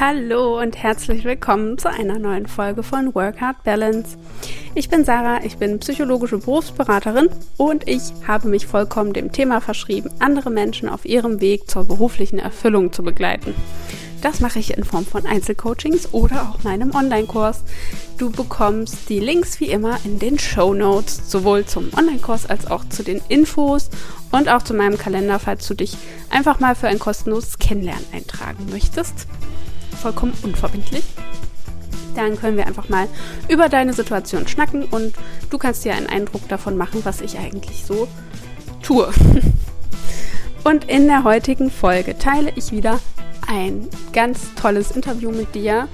Hallo und herzlich willkommen zu einer neuen Folge von Work Hard Balance. Ich bin Sarah, ich bin psychologische Berufsberaterin und ich habe mich vollkommen dem Thema verschrieben, andere Menschen auf ihrem Weg zur beruflichen Erfüllung zu begleiten. Das mache ich in Form von Einzelcoachings oder auch meinem Online-Kurs. Du bekommst die Links wie immer in den Show Notes, sowohl zum Online-Kurs als auch zu den Infos und auch zu meinem Kalender, falls du dich einfach mal für ein kostenloses Kennenlernen eintragen möchtest vollkommen unverbindlich. Dann können wir einfach mal über deine Situation schnacken und du kannst dir einen Eindruck davon machen, was ich eigentlich so tue. Und in der heutigen Folge teile ich wieder ein ganz tolles Interview mit dir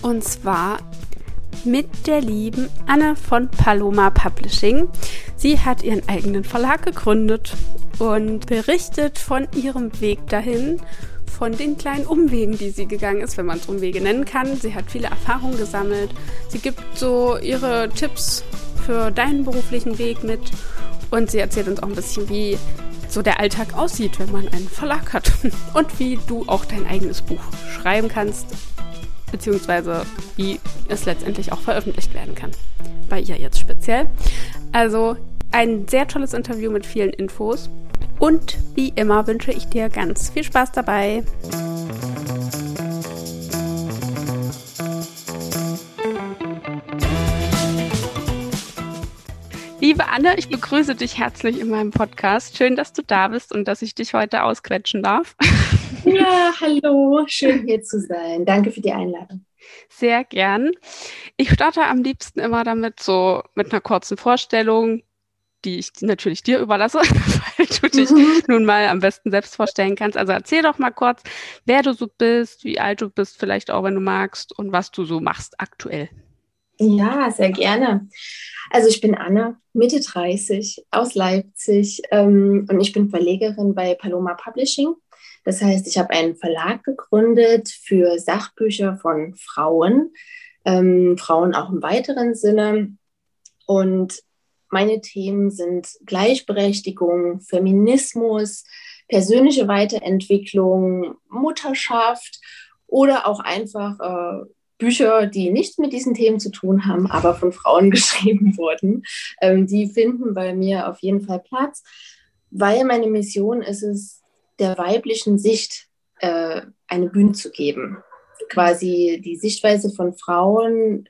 und zwar mit der lieben Anne von Paloma Publishing. Sie hat ihren eigenen Verlag gegründet und berichtet von ihrem Weg dahin von den kleinen Umwegen, die sie gegangen ist, wenn man es Umwege nennen kann. Sie hat viele Erfahrungen gesammelt. Sie gibt so ihre Tipps für deinen beruflichen Weg mit und sie erzählt uns auch ein bisschen, wie so der Alltag aussieht, wenn man einen Verlag hat und wie du auch dein eigenes Buch schreiben kannst, beziehungsweise wie es letztendlich auch veröffentlicht werden kann. Bei ihr jetzt speziell. Also ein sehr tolles Interview mit vielen Infos. Und wie immer wünsche ich dir ganz viel Spaß dabei. Liebe Anne, ich begrüße dich herzlich in meinem Podcast. Schön, dass du da bist und dass ich dich heute ausquetschen darf. Ja, hallo, schön hier zu sein. Danke für die Einladung. Sehr gern. Ich starte am liebsten immer damit so mit einer kurzen Vorstellung, die ich natürlich dir überlasse, weil du dich mhm. nun mal am besten selbst vorstellen kannst. Also erzähl doch mal kurz, wer du so bist, wie alt du bist, vielleicht auch, wenn du magst, und was du so machst aktuell. Ja, sehr gerne. Also ich bin Anna, Mitte 30, aus Leipzig ähm, und ich bin Verlegerin bei Paloma Publishing. Das heißt, ich habe einen Verlag gegründet für Sachbücher von Frauen, ähm, Frauen auch im weiteren Sinne. Und meine Themen sind Gleichberechtigung, Feminismus, persönliche Weiterentwicklung, Mutterschaft oder auch einfach äh, Bücher, die nichts mit diesen Themen zu tun haben, aber von Frauen geschrieben wurden. Ähm, die finden bei mir auf jeden Fall Platz, weil meine Mission ist es, der weiblichen Sicht äh, eine Bühne zu geben. Quasi die Sichtweise von Frauen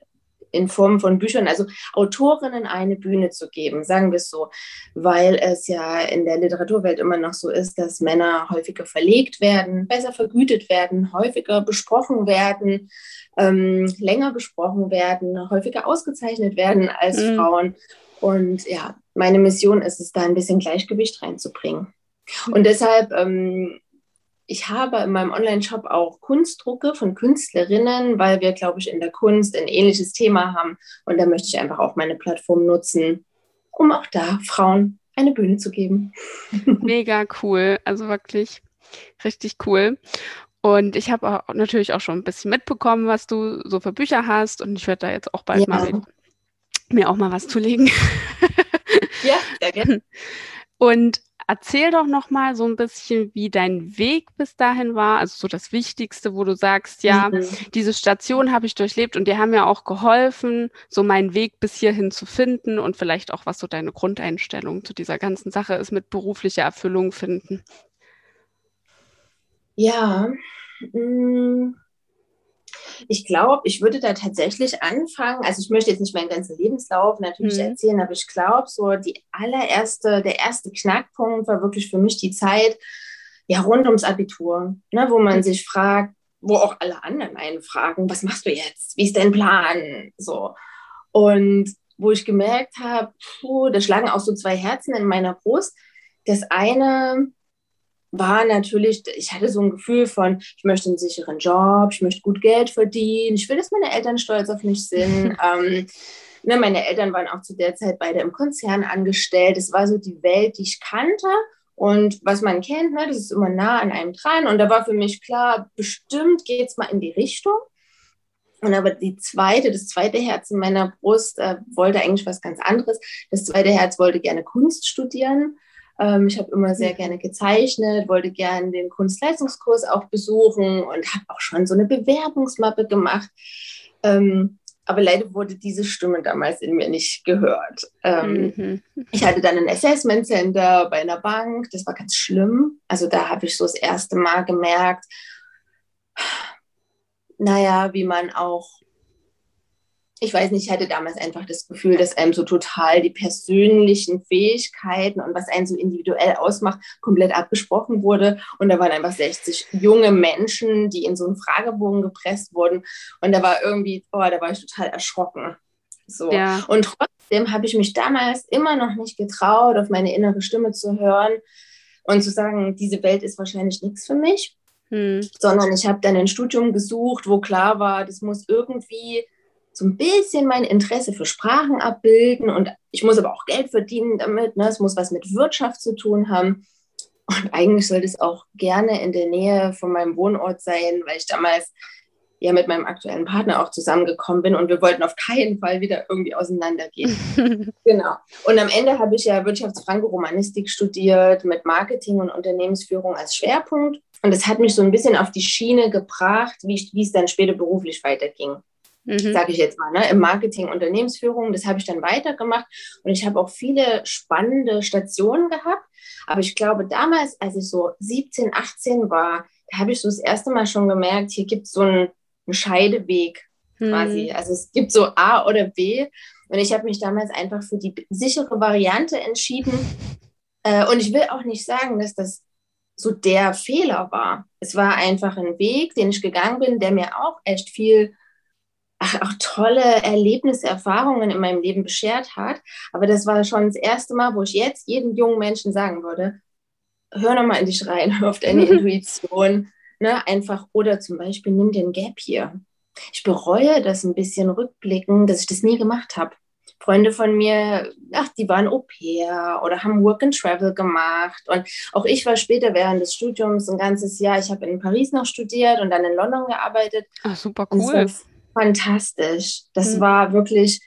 in Form von Büchern, also Autorinnen eine Bühne zu geben, sagen wir es so, weil es ja in der Literaturwelt immer noch so ist, dass Männer häufiger verlegt werden, besser vergütet werden, häufiger besprochen werden, ähm, länger besprochen werden, häufiger ausgezeichnet werden als mhm. Frauen. Und ja, meine Mission ist es, da ein bisschen Gleichgewicht reinzubringen. Und deshalb ähm, ich habe in meinem Online-Shop auch Kunstdrucke von Künstlerinnen, weil wir, glaube ich, in der Kunst ein ähnliches Thema haben. Und da möchte ich einfach auch meine Plattform nutzen, um auch da Frauen eine Bühne zu geben. Mega cool. Also wirklich richtig cool. Und ich habe natürlich auch schon ein bisschen mitbekommen, was du so für Bücher hast. Und ich werde da jetzt auch bald ja. mal mir auch mal was zulegen. ja, sehr gerne. Und Erzähl doch noch mal so ein bisschen, wie dein Weg bis dahin war, also so das Wichtigste, wo du sagst, ja, mhm. diese Station habe ich durchlebt und die haben mir auch geholfen, so meinen Weg bis hierhin zu finden und vielleicht auch, was so deine Grundeinstellung zu dieser ganzen Sache ist, mit beruflicher Erfüllung finden. Ja, mh, mm, ich glaube, ich würde da tatsächlich anfangen. Also ich möchte jetzt nicht meinen ganzen Lebenslauf natürlich mhm. erzählen, aber ich glaube, so die allererste, der erste Knackpunkt war wirklich für mich die Zeit, ja, rund ums Abitur, ne, wo man mhm. sich fragt, wo auch alle anderen einen fragen, was machst du jetzt? Wie ist dein Plan? So. Und wo ich gemerkt habe, da schlagen auch so zwei Herzen in meiner Brust. Das eine war natürlich, ich hatte so ein Gefühl von, ich möchte einen sicheren Job, ich möchte gut Geld verdienen, ich will, dass meine Eltern stolz auf mich sind. ähm, ne, meine Eltern waren auch zu der Zeit beide im Konzern angestellt. Es war so die Welt, die ich kannte. Und was man kennt, ne, das ist immer nah an einem dran. Und da war für mich klar, bestimmt geht es mal in die Richtung. Und aber die zweite, das zweite Herz in meiner Brust äh, wollte eigentlich was ganz anderes. Das zweite Herz wollte gerne Kunst studieren Ähm, ich habe immer sehr mhm. gerne gezeichnet, wollte gerne den Kunstleistungskurs auch besuchen und habe auch schon so eine Bewerbungsmappe gemacht. Ähm, aber leider wurde diese Stimme damals in mir nicht gehört. Ähm, mhm. Ich hatte dann ein Assessment Center bei einer Bank, das war ganz schlimm. Also da habe ich so das erste Mal gemerkt, naja, wie man auch ich weiß nicht, ich hatte damals einfach das Gefühl, dass einem so total die persönlichen Fähigkeiten und was einen so individuell ausmacht, komplett abgesprochen wurde. Und da waren einfach 60 junge Menschen, die in so einen Fragebogen gepresst wurden. Und da war irgendwie, oh, da war ich total erschrocken. So. Ja. Und trotzdem habe ich mich damals immer noch nicht getraut, auf meine innere Stimme zu hören und zu sagen, diese Welt ist wahrscheinlich nichts für mich. Hm. Sondern ich habe dann ein Studium gesucht, wo klar war, das muss irgendwie so ein bisschen mein Interesse für Sprachen abbilden und ich muss aber auch Geld verdienen damit. Ne? Es muss was mit Wirtschaft zu tun haben. Und eigentlich sollte es auch gerne in der Nähe von meinem Wohnort sein, weil ich damals ja mit meinem aktuellen Partner auch zusammengekommen bin und wir wollten auf keinen Fall wieder irgendwie auseinandergehen. genau. Und am Ende habe ich ja Wirtschaftsfranco-Romanistik studiert mit Marketing und Unternehmensführung als Schwerpunkt. Und das hat mich so ein bisschen auf die Schiene gebracht, wie, wie es dann später beruflich weiterging mhm. sage ich jetzt mal, ne, im Marketing, Unternehmensführung. Das habe ich dann weitergemacht und ich habe auch viele spannende Stationen gehabt. Aber ich glaube, damals, als ich so 17, 18 war, da habe ich so das erste Mal schon gemerkt, hier gibt es so einen, einen Scheideweg quasi. Mhm. Also es gibt so A oder B. Und ich habe mich damals einfach für die sichere Variante entschieden. Äh, und ich will auch nicht sagen, dass das so der Fehler war. Es war einfach ein Weg, den ich gegangen bin, der mir auch echt viel auch tolle Erlebnisse, Erfahrungen in meinem Leben beschert hat. Aber das war schon das erste Mal, wo ich jetzt jedem jungen Menschen sagen würde, hör nochmal in dich rein, hör auf deine Intuition. Ne? Einfach, oder zum Beispiel nimm den Gap hier. Ich bereue das ein bisschen rückblickend, dass ich das nie gemacht habe. Freunde von mir, ach, die waren Au pair oder haben Work and Travel gemacht. Und auch ich war später während des Studiums ein ganzes Jahr, ich habe in Paris noch studiert und dann in London gearbeitet. Ach, super cool fantastisch. Das mhm. war wirklich,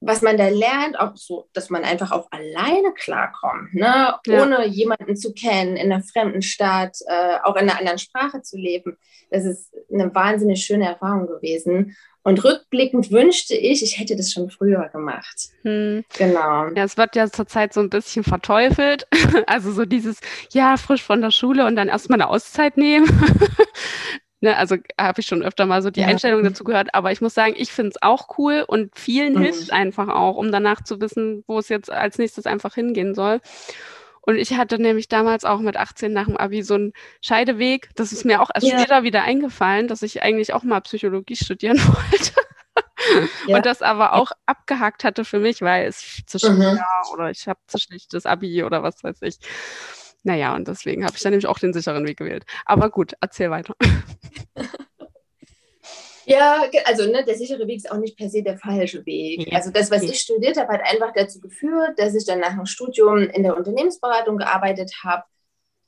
was man da lernt, auch so, dass man einfach auch alleine klarkommt, ne? Ja. ohne jemanden zu kennen, in einer fremden Stadt, äh, auch in einer anderen Sprache zu leben. Das ist eine wahnsinnig schöne Erfahrung gewesen. Und rückblickend wünschte ich, ich hätte das schon früher gemacht. Hm. Genau. Ja, es wird ja zurzeit so ein bisschen verteufelt. Also so dieses, ja, frisch von der Schule und dann erstmal eine Auszeit nehmen. Ne, also habe ich schon öfter mal so die ja. Einstellung dazu gehört, aber ich muss sagen, ich finde es auch cool und vielen mhm. hilft einfach auch, um danach zu wissen, wo es jetzt als nächstes einfach hingehen soll. Und ich hatte nämlich damals auch mit 18 nach dem Abi so einen Scheideweg. Das ist mir auch erst ja. später wieder eingefallen, dass ich eigentlich auch mal Psychologie studieren wollte. Ja. Und das aber auch abgehakt hatte für mich, weil es zu schwer mhm. oder ich habe zu schlechtes Abi oder was weiß ich. Naja, und deswegen habe ich dann nämlich auch den sicheren Weg gewählt. Aber gut, erzähl weiter. Ja, also ne, der sichere Weg ist auch nicht per se der falsche Weg. Ja. Also das, was ich studiert habe, hat einfach dazu geführt, dass ich dann nach dem Studium in der Unternehmensberatung gearbeitet habe.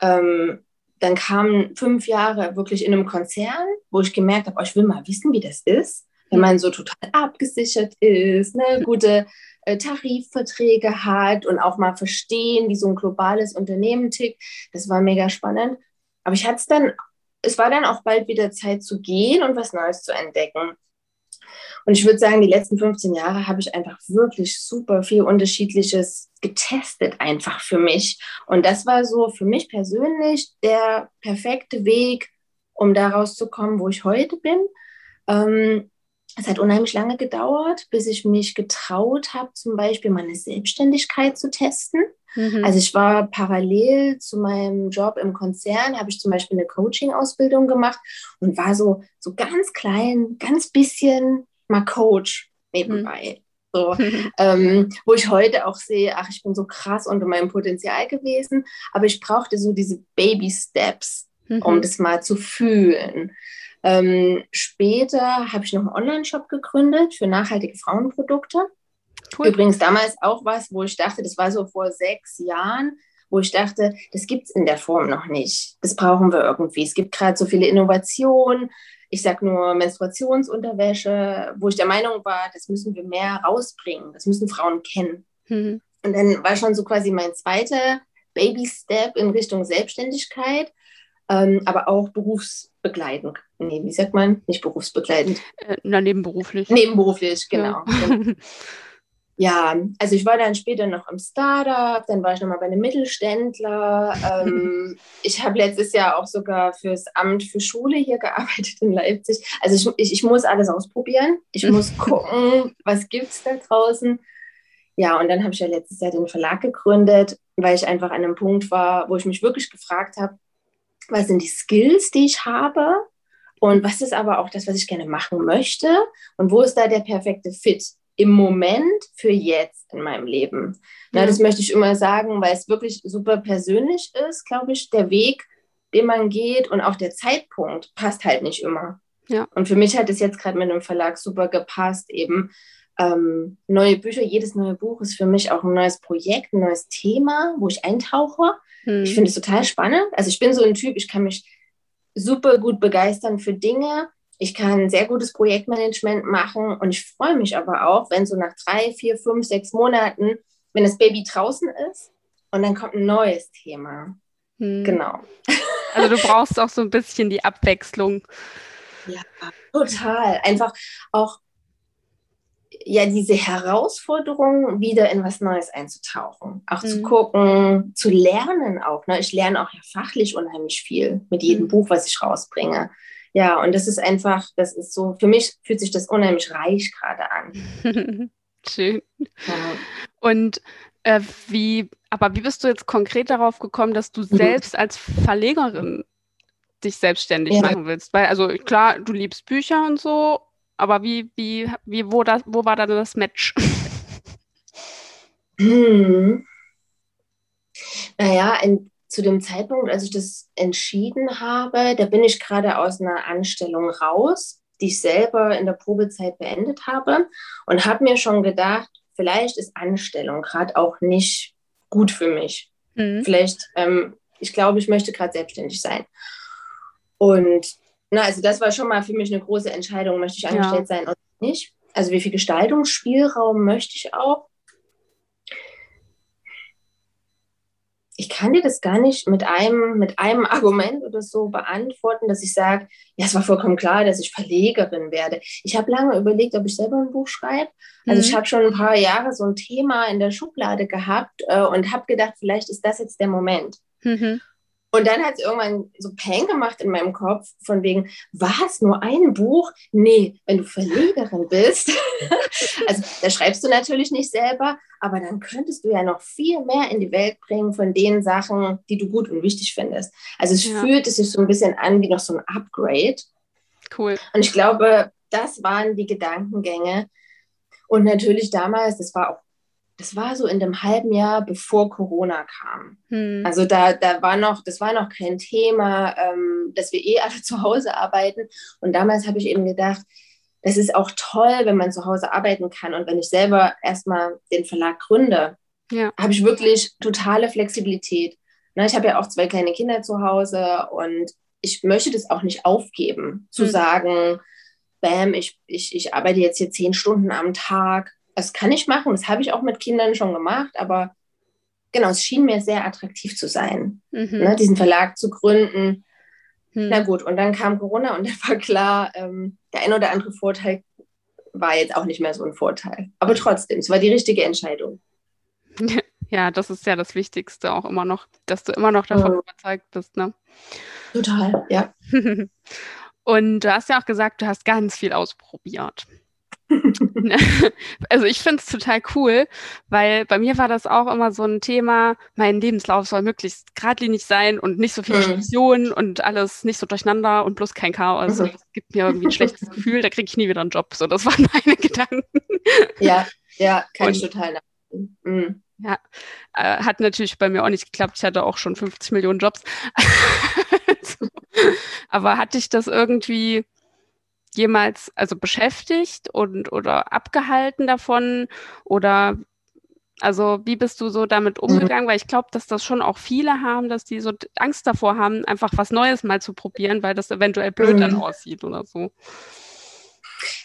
Ähm, dann kamen fünf Jahre wirklich in einem Konzern, wo ich gemerkt habe, oh, ich will mal wissen, wie das ist, wenn man so total abgesichert ist, ne, gute äh, Tarifverträge hat und auch mal verstehen, wie so ein globales Unternehmen tickt. Das war mega spannend. Aber ich hatte es dann, es war dann auch bald wieder Zeit zu gehen und was Neues zu entdecken. Und ich würde sagen, die letzten 15 Jahre habe ich einfach wirklich super viel Unterschiedliches getestet, einfach für mich. Und das war so für mich persönlich der perfekte Weg, um daraus zu kommen, wo ich heute bin. Ähm, es hat unheimlich lange gedauert, bis ich mich getraut habe, zum Beispiel meine Selbstständigkeit zu testen. Mhm. Also ich war parallel zu meinem Job im Konzern, habe ich zum Beispiel eine Coaching-Ausbildung gemacht und war so, so ganz klein, ganz bisschen mal Coach nebenbei. Mhm. So, ähm, wo ich heute auch sehe, ach, ich bin so krass unter meinem Potenzial gewesen, aber ich brauchte so diese Baby Steps, mhm. um das mal zu fühlen. Ähm, später habe ich noch einen Online-Shop gegründet für nachhaltige Frauenprodukte. Cool. Übrigens damals auch was, wo ich dachte, das war so vor sechs Jahren, wo ich dachte, das gibt es in der Form noch nicht. Das brauchen wir irgendwie. Es gibt gerade so viele Innovationen. Ich sage nur Menstruationsunterwäsche, wo ich der Meinung war, das müssen wir mehr rausbringen. Das müssen Frauen kennen. Mhm. Und dann war schon so quasi mein zweiter Baby-Step in Richtung Selbstständigkeit, ähm, aber auch berufsbegleitend. Nee, wie sagt man? Nicht berufsbegleitend. Äh, na, nebenberuflich. Nebenberuflich, genau. Ja. ja, also ich war dann später noch im Startup, dann war ich nochmal bei einem Mittelständler. Ähm, ich habe letztes Jahr auch sogar fürs Amt für Schule hier gearbeitet in Leipzig. Also ich, ich, ich muss alles ausprobieren. Ich muss gucken, was gibt es da draußen. Ja, und dann habe ich ja letztes Jahr den Verlag gegründet, weil ich einfach an einem Punkt war, wo ich mich wirklich gefragt habe, was sind die Skills, die ich habe und was ist aber auch das, was ich gerne machen möchte und wo ist da der perfekte Fit im Moment für jetzt in meinem Leben. Ja. Na, das möchte ich immer sagen, weil es wirklich super persönlich ist, glaube ich, der Weg, den man geht und auch der Zeitpunkt passt halt nicht immer. Ja. Und für mich hat es jetzt gerade mit einem Verlag super gepasst, eben ähm, neue Bücher, jedes neue Buch ist für mich auch ein neues Projekt, ein neues Thema, wo ich eintauche. Hm. Ich finde es total spannend. Also ich bin so ein Typ, ich kann mich super gut begeistern für Dinge. Ich kann sehr gutes Projektmanagement machen und ich freue mich aber auch, wenn so nach drei, vier, fünf, sechs Monaten, wenn das Baby draußen ist und dann kommt ein neues Thema. Hm. Genau. Also du brauchst auch so ein bisschen die Abwechslung. Ja, total. Einfach auch ja diese Herausforderung, wieder in was Neues einzutauchen, auch mhm. zu gucken, zu lernen auch. Ne? Ich lerne auch ja fachlich unheimlich viel mit jedem mhm. Buch, was ich rausbringe. Ja, und das ist einfach, das ist so, für mich fühlt sich das unheimlich reich gerade an. Schön. Ja. Und äh, wie, aber wie bist du jetzt konkret darauf gekommen, dass du mhm. selbst als Verlegerin dich selbstständig ja. machen willst? Weil, also klar, du liebst Bücher und so, aber wie, wie, wie, wo, das, wo war da das Match? Hm. Naja, in, zu dem Zeitpunkt, als ich das entschieden habe, da bin ich gerade aus einer Anstellung raus, die ich selber in der Probezeit beendet habe und habe mir schon gedacht, vielleicht ist Anstellung gerade auch nicht gut für mich. Mhm. Vielleicht, ähm, ich glaube, ich möchte gerade selbstständig sein. Und na, also das war schon mal für mich eine große Entscheidung, möchte ich angestellt ja. sein oder nicht. Also wie viel Gestaltungsspielraum möchte ich auch. Ich kann dir das gar nicht mit einem, mit einem Argument oder so beantworten, dass ich sage, ja, es war vollkommen klar, dass ich Verlegerin werde. Ich habe lange überlegt, ob ich selber ein Buch schreibe. Also mhm. ich habe schon ein paar Jahre so ein Thema in der Schublade gehabt äh, und habe gedacht, vielleicht ist das jetzt der Moment. Mhm. Und dann hat es irgendwann so Peng gemacht in meinem Kopf, von wegen, was, nur ein Buch? Nee, wenn du Verlegerin bist, also da schreibst du natürlich nicht selber, aber dann könntest du ja noch viel mehr in die Welt bringen von den Sachen, die du gut und wichtig findest. Also es ja. fühlt sich so ein bisschen an wie noch so ein Upgrade. Cool. Und ich glaube, das waren die Gedankengänge. Und natürlich damals, das war auch das war so in dem halben Jahr, bevor Corona kam. Hm. Also da, da war noch, das war noch kein Thema, ähm, dass wir eh alle zu Hause arbeiten. Und damals habe ich eben gedacht, das ist auch toll, wenn man zu Hause arbeiten kann. Und wenn ich selber erstmal den Verlag gründe, ja. habe ich wirklich totale Flexibilität. Na, ich habe ja auch zwei kleine Kinder zu Hause und ich möchte das auch nicht aufgeben, zu hm. sagen, bam, ich, ich, ich arbeite jetzt hier zehn Stunden am Tag das kann ich machen, das habe ich auch mit Kindern schon gemacht, aber genau, es schien mir sehr attraktiv zu sein, mhm. ne, diesen Verlag zu gründen. Mhm. Na gut, und dann kam Corona und dann war klar, ähm, der ein oder andere Vorteil war jetzt auch nicht mehr so ein Vorteil. Aber trotzdem, es war die richtige Entscheidung. Ja, das ist ja das Wichtigste auch immer noch, dass du immer noch davon mhm. überzeugt bist, ne? Total, ja. und du hast ja auch gesagt, du hast ganz viel ausprobiert. also ich finde es total cool, weil bei mir war das auch immer so ein Thema, mein Lebenslauf soll möglichst geradlinig sein und nicht so viele mhm. Stationen und alles nicht so durcheinander und bloß kein Chaos. Mhm. Das gibt mir irgendwie ein schlechtes Gefühl, da kriege ich nie wieder einen Job. So, das waren meine Gedanken. Ja, ja, kann und, ich total. Mhm. Ja, äh, hat natürlich bei mir auch nicht geklappt. Ich hatte auch schon 50 Millionen Jobs. so. Aber hatte ich das irgendwie jemals also beschäftigt und oder abgehalten davon oder also wie bist du so damit mhm. umgegangen? Mhm. Weil ich glaube, dass das schon auch viele haben, dass die so Angst davor haben, einfach was Neues mal zu probieren, weil das eventuell blöd mhm. dann aussieht oder so.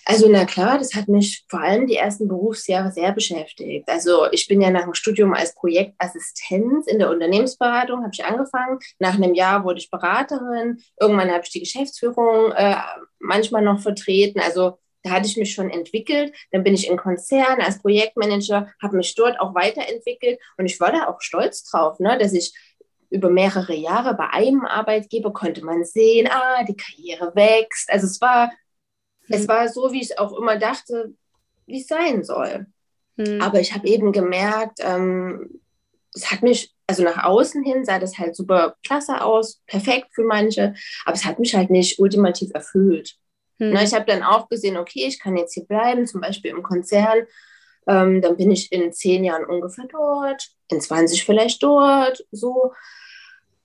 Also na klar, das hat mich vor allem die ersten Berufsjahre sehr beschäftigt. Also ich bin ja nach dem Studium als Projektassistenz in der Unternehmensberatung, habe ich angefangen. Nach einem Jahr wurde ich Beraterin. Irgendwann habe ich die Geschäftsführung äh, manchmal noch vertreten. Also da hatte ich mich schon entwickelt. Dann bin ich in Konzern als Projektmanager, habe mich dort auch weiterentwickelt und ich war da auch stolz drauf, ne, dass ich über mehrere Jahre bei einem Arbeitgeber konnte man sehen, ah, die Karriere wächst. Also es war es war so, wie ich auch immer dachte, wie es sein soll. Hm. Aber ich habe eben gemerkt, ähm, es hat mich, also nach außen hin sah das halt super klasse aus, perfekt für manche, aber es hat mich halt nicht ultimativ erfüllt. Hm. Na, ich habe dann auch gesehen, okay, ich kann jetzt hier bleiben, zum Beispiel im Konzern. Ähm, dann bin ich in zehn Jahren ungefähr dort, in 20 vielleicht dort, so.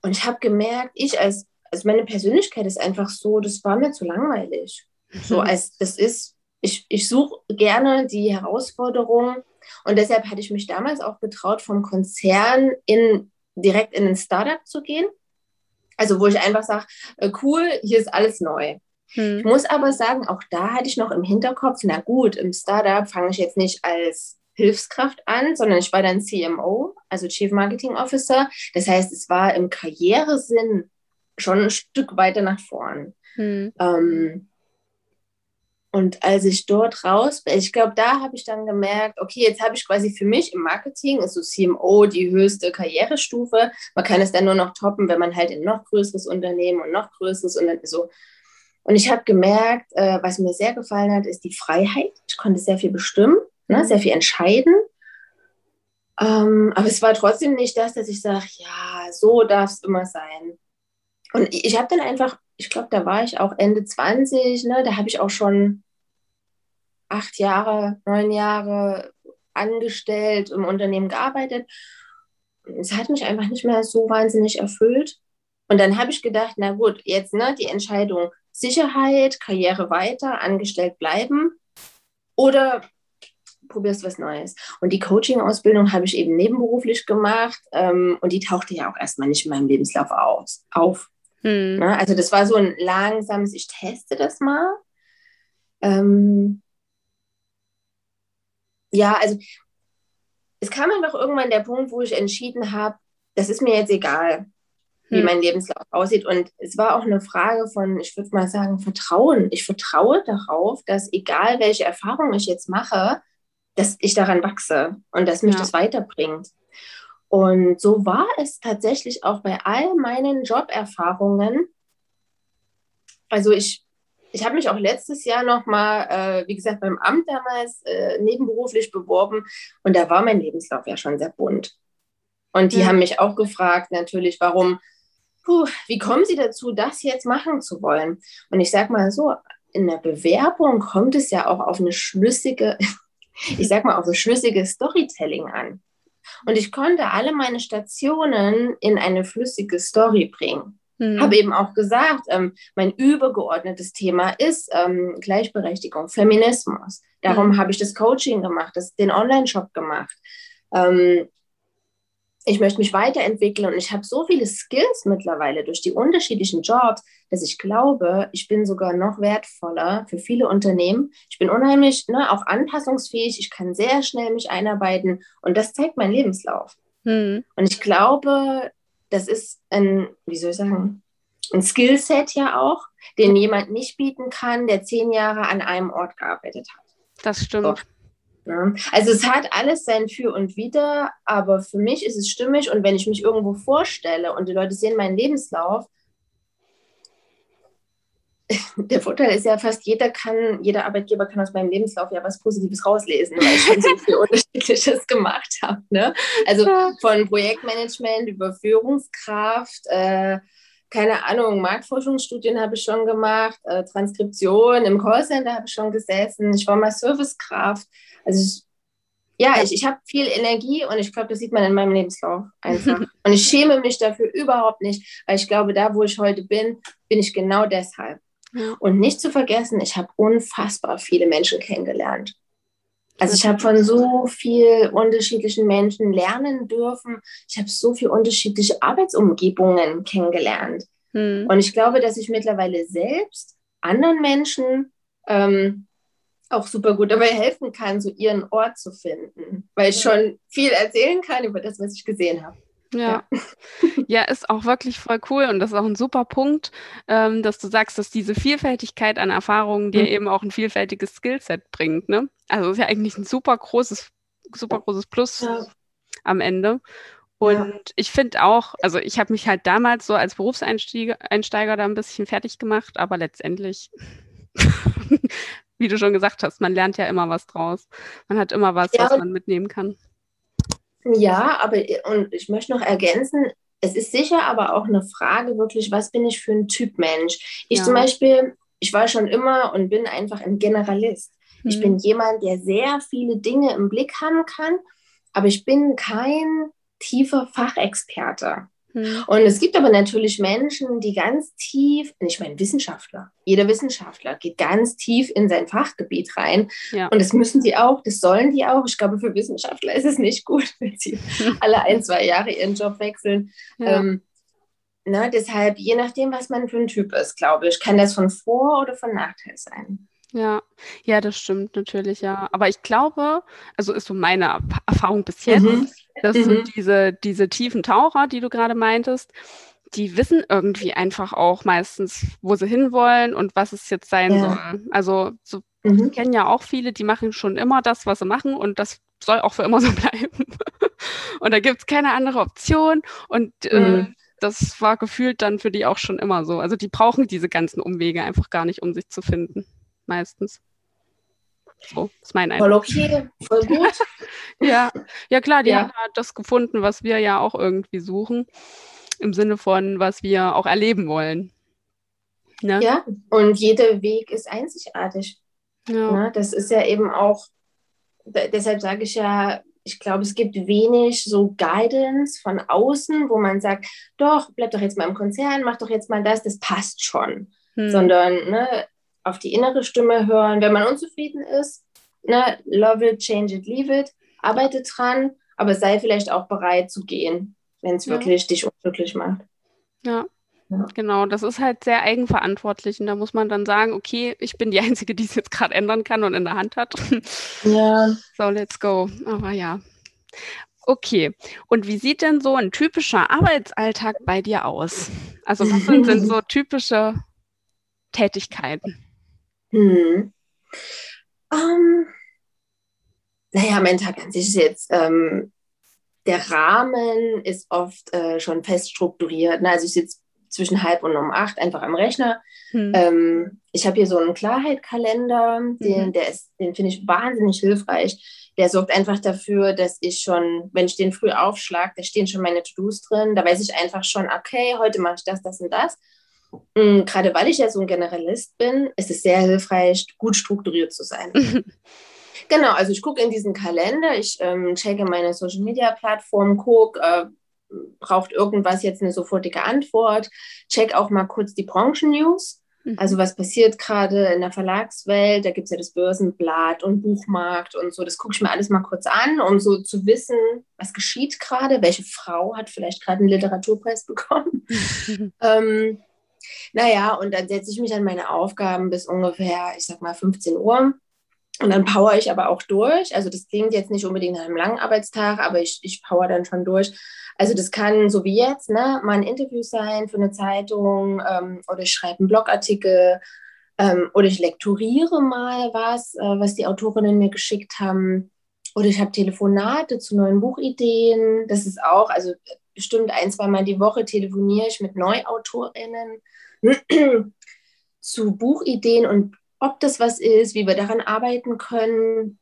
Und ich habe gemerkt, ich als, also meine Persönlichkeit ist einfach so, das war mir zu langweilig. So mhm. als das ist, ich, ich suche gerne die Herausforderung und deshalb hatte ich mich damals auch getraut, vom Konzern in, direkt in ein Startup zu gehen. Also wo ich einfach sage, äh, cool, hier ist alles neu. Hm. Ich muss aber sagen, auch da hatte ich noch im Hinterkopf, na gut, im Startup fange ich jetzt nicht als Hilfskraft an, sondern ich war dann CMO, also Chief Marketing Officer. Das heißt, es war im Karrieresinn schon ein Stück weiter nach vorn. Hm. Ähm, und als ich dort raus bin, ich glaube, da habe ich dann gemerkt, okay, jetzt habe ich quasi für mich im Marketing, ist so CMO die höchste Karrierestufe. Man kann es dann nur noch toppen, wenn man halt in noch größeres Unternehmen und noch größeres und so. Und ich habe gemerkt, äh, was mir sehr gefallen hat, ist die Freiheit. Ich konnte sehr viel bestimmen, ne, sehr viel entscheiden. Ähm, aber es war trotzdem nicht das, dass ich sage, ja, so darf es immer sein. Und ich habe dann einfach, ich glaube, da war ich auch Ende 20, ne, da habe ich auch schon acht Jahre, neun Jahre angestellt, im Unternehmen gearbeitet. Es hat mich einfach nicht mehr so wahnsinnig erfüllt. Und dann habe ich gedacht, na gut, jetzt ne, die Entscheidung Sicherheit, Karriere weiter, angestellt bleiben oder probierst was Neues. Und die Coaching-Ausbildung habe ich eben nebenberuflich gemacht ähm, und die tauchte ja auch erstmal nicht in meinem Lebenslauf aus, auf. Hm. Ne, also das war so ein langsames, ich teste das mal. Ähm, ja, also es kam einfach irgendwann der Punkt, wo ich entschieden habe, das ist mir jetzt egal, wie hm. mein Lebenslauf aussieht. Und es war auch eine Frage von, ich würde mal sagen, Vertrauen. Ich vertraue darauf, dass egal welche Erfahrung ich jetzt mache, dass ich daran wachse und dass mich ja. das weiterbringt. Und so war es tatsächlich auch bei all meinen Joberfahrungen. Also ich ich habe mich auch letztes Jahr nochmal, äh, wie gesagt, beim Amt damals äh, nebenberuflich beworben und da war mein Lebenslauf ja schon sehr bunt. Und die ja. haben mich auch gefragt, natürlich, warum, puh, wie kommen Sie dazu, das jetzt machen zu wollen? Und ich sage mal so, in der Bewerbung kommt es ja auch auf eine schlüssige, ich sage mal, auf ein schlüssiges Storytelling an. Und ich konnte alle meine Stationen in eine flüssige Story bringen. Mhm. Habe eben auch gesagt, ähm, mein übergeordnetes Thema ist ähm, Gleichberechtigung, Feminismus. Darum mhm. habe ich das Coaching gemacht, das, den Online-Shop gemacht. Ähm, ich möchte mich weiterentwickeln und ich habe so viele Skills mittlerweile durch die unterschiedlichen Jobs, dass ich glaube, ich bin sogar noch wertvoller für viele Unternehmen. Ich bin unheimlich ne, auch anpassungsfähig, ich kann sehr schnell mich einarbeiten und das zeigt mein Lebenslauf. Mhm. Und ich glaube, das ist ein, wie soll ich sagen, ein Skillset ja auch, den jemand nicht bieten kann, der zehn Jahre an einem Ort gearbeitet hat. Das stimmt. So. Also es hat alles sein Für und Wider, aber für mich ist es stimmig und wenn ich mich irgendwo vorstelle und die Leute sehen meinen Lebenslauf, der Vorteil ist ja fast jeder kann, jeder Arbeitgeber kann aus meinem Lebenslauf ja was Positives rauslesen, weil ich schon so viel Unterschiedliches gemacht habe. Ne? Also von Projektmanagement über Führungskraft, äh, keine Ahnung, Marktforschungsstudien habe ich schon gemacht, äh, Transkription im Callcenter habe ich schon gesessen, ich war mal Servicekraft. Also ich, ja, ich, ich habe viel Energie und ich glaube, das sieht man in meinem Lebenslauf einfach. und ich schäme mich dafür überhaupt nicht, weil ich glaube, da, wo ich heute bin, bin ich genau deshalb. Und nicht zu vergessen, ich habe unfassbar viele Menschen kennengelernt. Also ich habe von so vielen unterschiedlichen Menschen lernen dürfen. Ich habe so viele unterschiedliche Arbeitsumgebungen kennengelernt. Hm. Und ich glaube, dass ich mittlerweile selbst anderen Menschen ähm, auch super gut dabei helfen kann, so ihren Ort zu finden, weil ich schon viel erzählen kann über das, was ich gesehen habe. Ja. ja, ist auch wirklich voll cool und das ist auch ein super Punkt, ähm, dass du sagst, dass diese Vielfältigkeit an Erfahrungen dir mhm. eben auch ein vielfältiges Skillset bringt. Ne? Also ist ja eigentlich ein super großes, super großes Plus ja. am Ende. Und ja. ich finde auch, also ich habe mich halt damals so als Berufseinsteiger da ein bisschen fertig gemacht, aber letztendlich, wie du schon gesagt hast, man lernt ja immer was draus. Man hat immer was, ja. was man mitnehmen kann. Ja, aber und ich möchte noch ergänzen, es ist sicher aber auch eine Frage wirklich, was bin ich für ein Typ Mensch? Ich ja. zum Beispiel, ich war schon immer und bin einfach ein Generalist. Mhm. Ich bin jemand, der sehr viele Dinge im Blick haben kann, aber ich bin kein tiefer Fachexperte. Hm. Und es gibt aber natürlich Menschen, die ganz tief, ich meine Wissenschaftler, jeder Wissenschaftler geht ganz tief in sein Fachgebiet rein. Ja. Und das müssen sie auch, das sollen die auch. Ich glaube, für Wissenschaftler ist es nicht gut, wenn sie alle ein, zwei Jahre ihren Job wechseln. Ja. Ähm, na, deshalb, je nachdem, was man für ein Typ ist, glaube ich, kann das von Vor- oder von Nachteil sein. Ja, ja, das stimmt natürlich, ja. Aber ich glaube, also ist so meine Erfahrung bis jetzt, mhm. dass mhm. diese, diese tiefen Taucher, die du gerade meintest, die wissen irgendwie einfach auch meistens, wo sie hinwollen und was es jetzt sein ja. soll. Also so, mhm. ich kenne ja auch viele, die machen schon immer das, was sie machen und das soll auch für immer so bleiben. und da gibt es keine andere Option und äh, mhm. das war gefühlt dann für die auch schon immer so. Also die brauchen diese ganzen Umwege einfach gar nicht, um sich zu finden meistens. So ist mein Eindruck. Voll okay, voll gut. ja. ja, klar, die ja. haben halt das gefunden, was wir ja auch irgendwie suchen, im Sinne von, was wir auch erleben wollen. Ne? Ja, und jeder Weg ist einzigartig. Ja. Ne? Das ist ja eben auch, deshalb sage ich ja, ich glaube, es gibt wenig so Guidance von außen, wo man sagt, doch, bleib doch jetzt mal im Konzern, mach doch jetzt mal das, das passt schon. Hm. Sondern ne, auf die innere Stimme hören. Wenn man unzufrieden ist, ne, love it, change it, leave it, arbeite dran, aber sei vielleicht auch bereit zu gehen, wenn es ja. wirklich dich unglücklich macht. Ja. ja. Genau, das ist halt sehr eigenverantwortlich und da muss man dann sagen, okay, ich bin die Einzige, die es jetzt gerade ändern kann und in der Hand hat. Ja. So, let's go. Aber ja. Okay, und wie sieht denn so ein typischer Arbeitsalltag bei dir aus? Also was sind denn so typische Tätigkeiten? Hm. Ähm, naja, mein Tag an sich ist jetzt, ähm, der Rahmen ist oft äh, schon fest strukturiert. Ne? Also ich sitze zwischen halb und um acht einfach am Rechner. Hm. Ähm, ich habe hier so einen Klarheitkalender, den, mhm. den finde ich wahnsinnig hilfreich. Der sorgt einfach dafür, dass ich schon, wenn ich den früh aufschlage, da stehen schon meine To-Dos drin. Da weiß ich einfach schon, okay, heute mache ich das, das und das. Mm, gerade weil ich ja so ein Generalist bin, ist es sehr hilfreich, gut strukturiert zu sein. genau, also ich gucke in diesen Kalender, ich ähm, checke meine Social Media Plattform, gucke, äh, braucht irgendwas jetzt eine sofortige Antwort, check auch mal kurz die Branchen-News. Mhm. Also was passiert gerade in der Verlagswelt, da gibt es ja das Börsenblatt und Buchmarkt und so, das gucke ich mir alles mal kurz an, um so zu wissen, was geschieht gerade, welche Frau hat vielleicht gerade einen Literaturpreis bekommen. ähm, naja, und dann setze ich mich an meine Aufgaben bis ungefähr, ich sag mal, 15 Uhr. Und dann power ich aber auch durch. Also das klingt jetzt nicht unbedingt nach einem langen Arbeitstag, aber ich, ich power dann schon durch. Also das kann so wie jetzt, ne, mal ein Interview sein für eine Zeitung ähm, oder ich schreibe einen Blogartikel ähm, oder ich lektoriere mal was, äh, was die Autorinnen mir geschickt haben. Oder ich habe Telefonate zu neuen Buchideen. Das ist auch, also bestimmt ein, zwei Mal die Woche telefoniere ich mit Neuautorinnen zu Buchideen und ob das was ist, wie wir daran arbeiten können.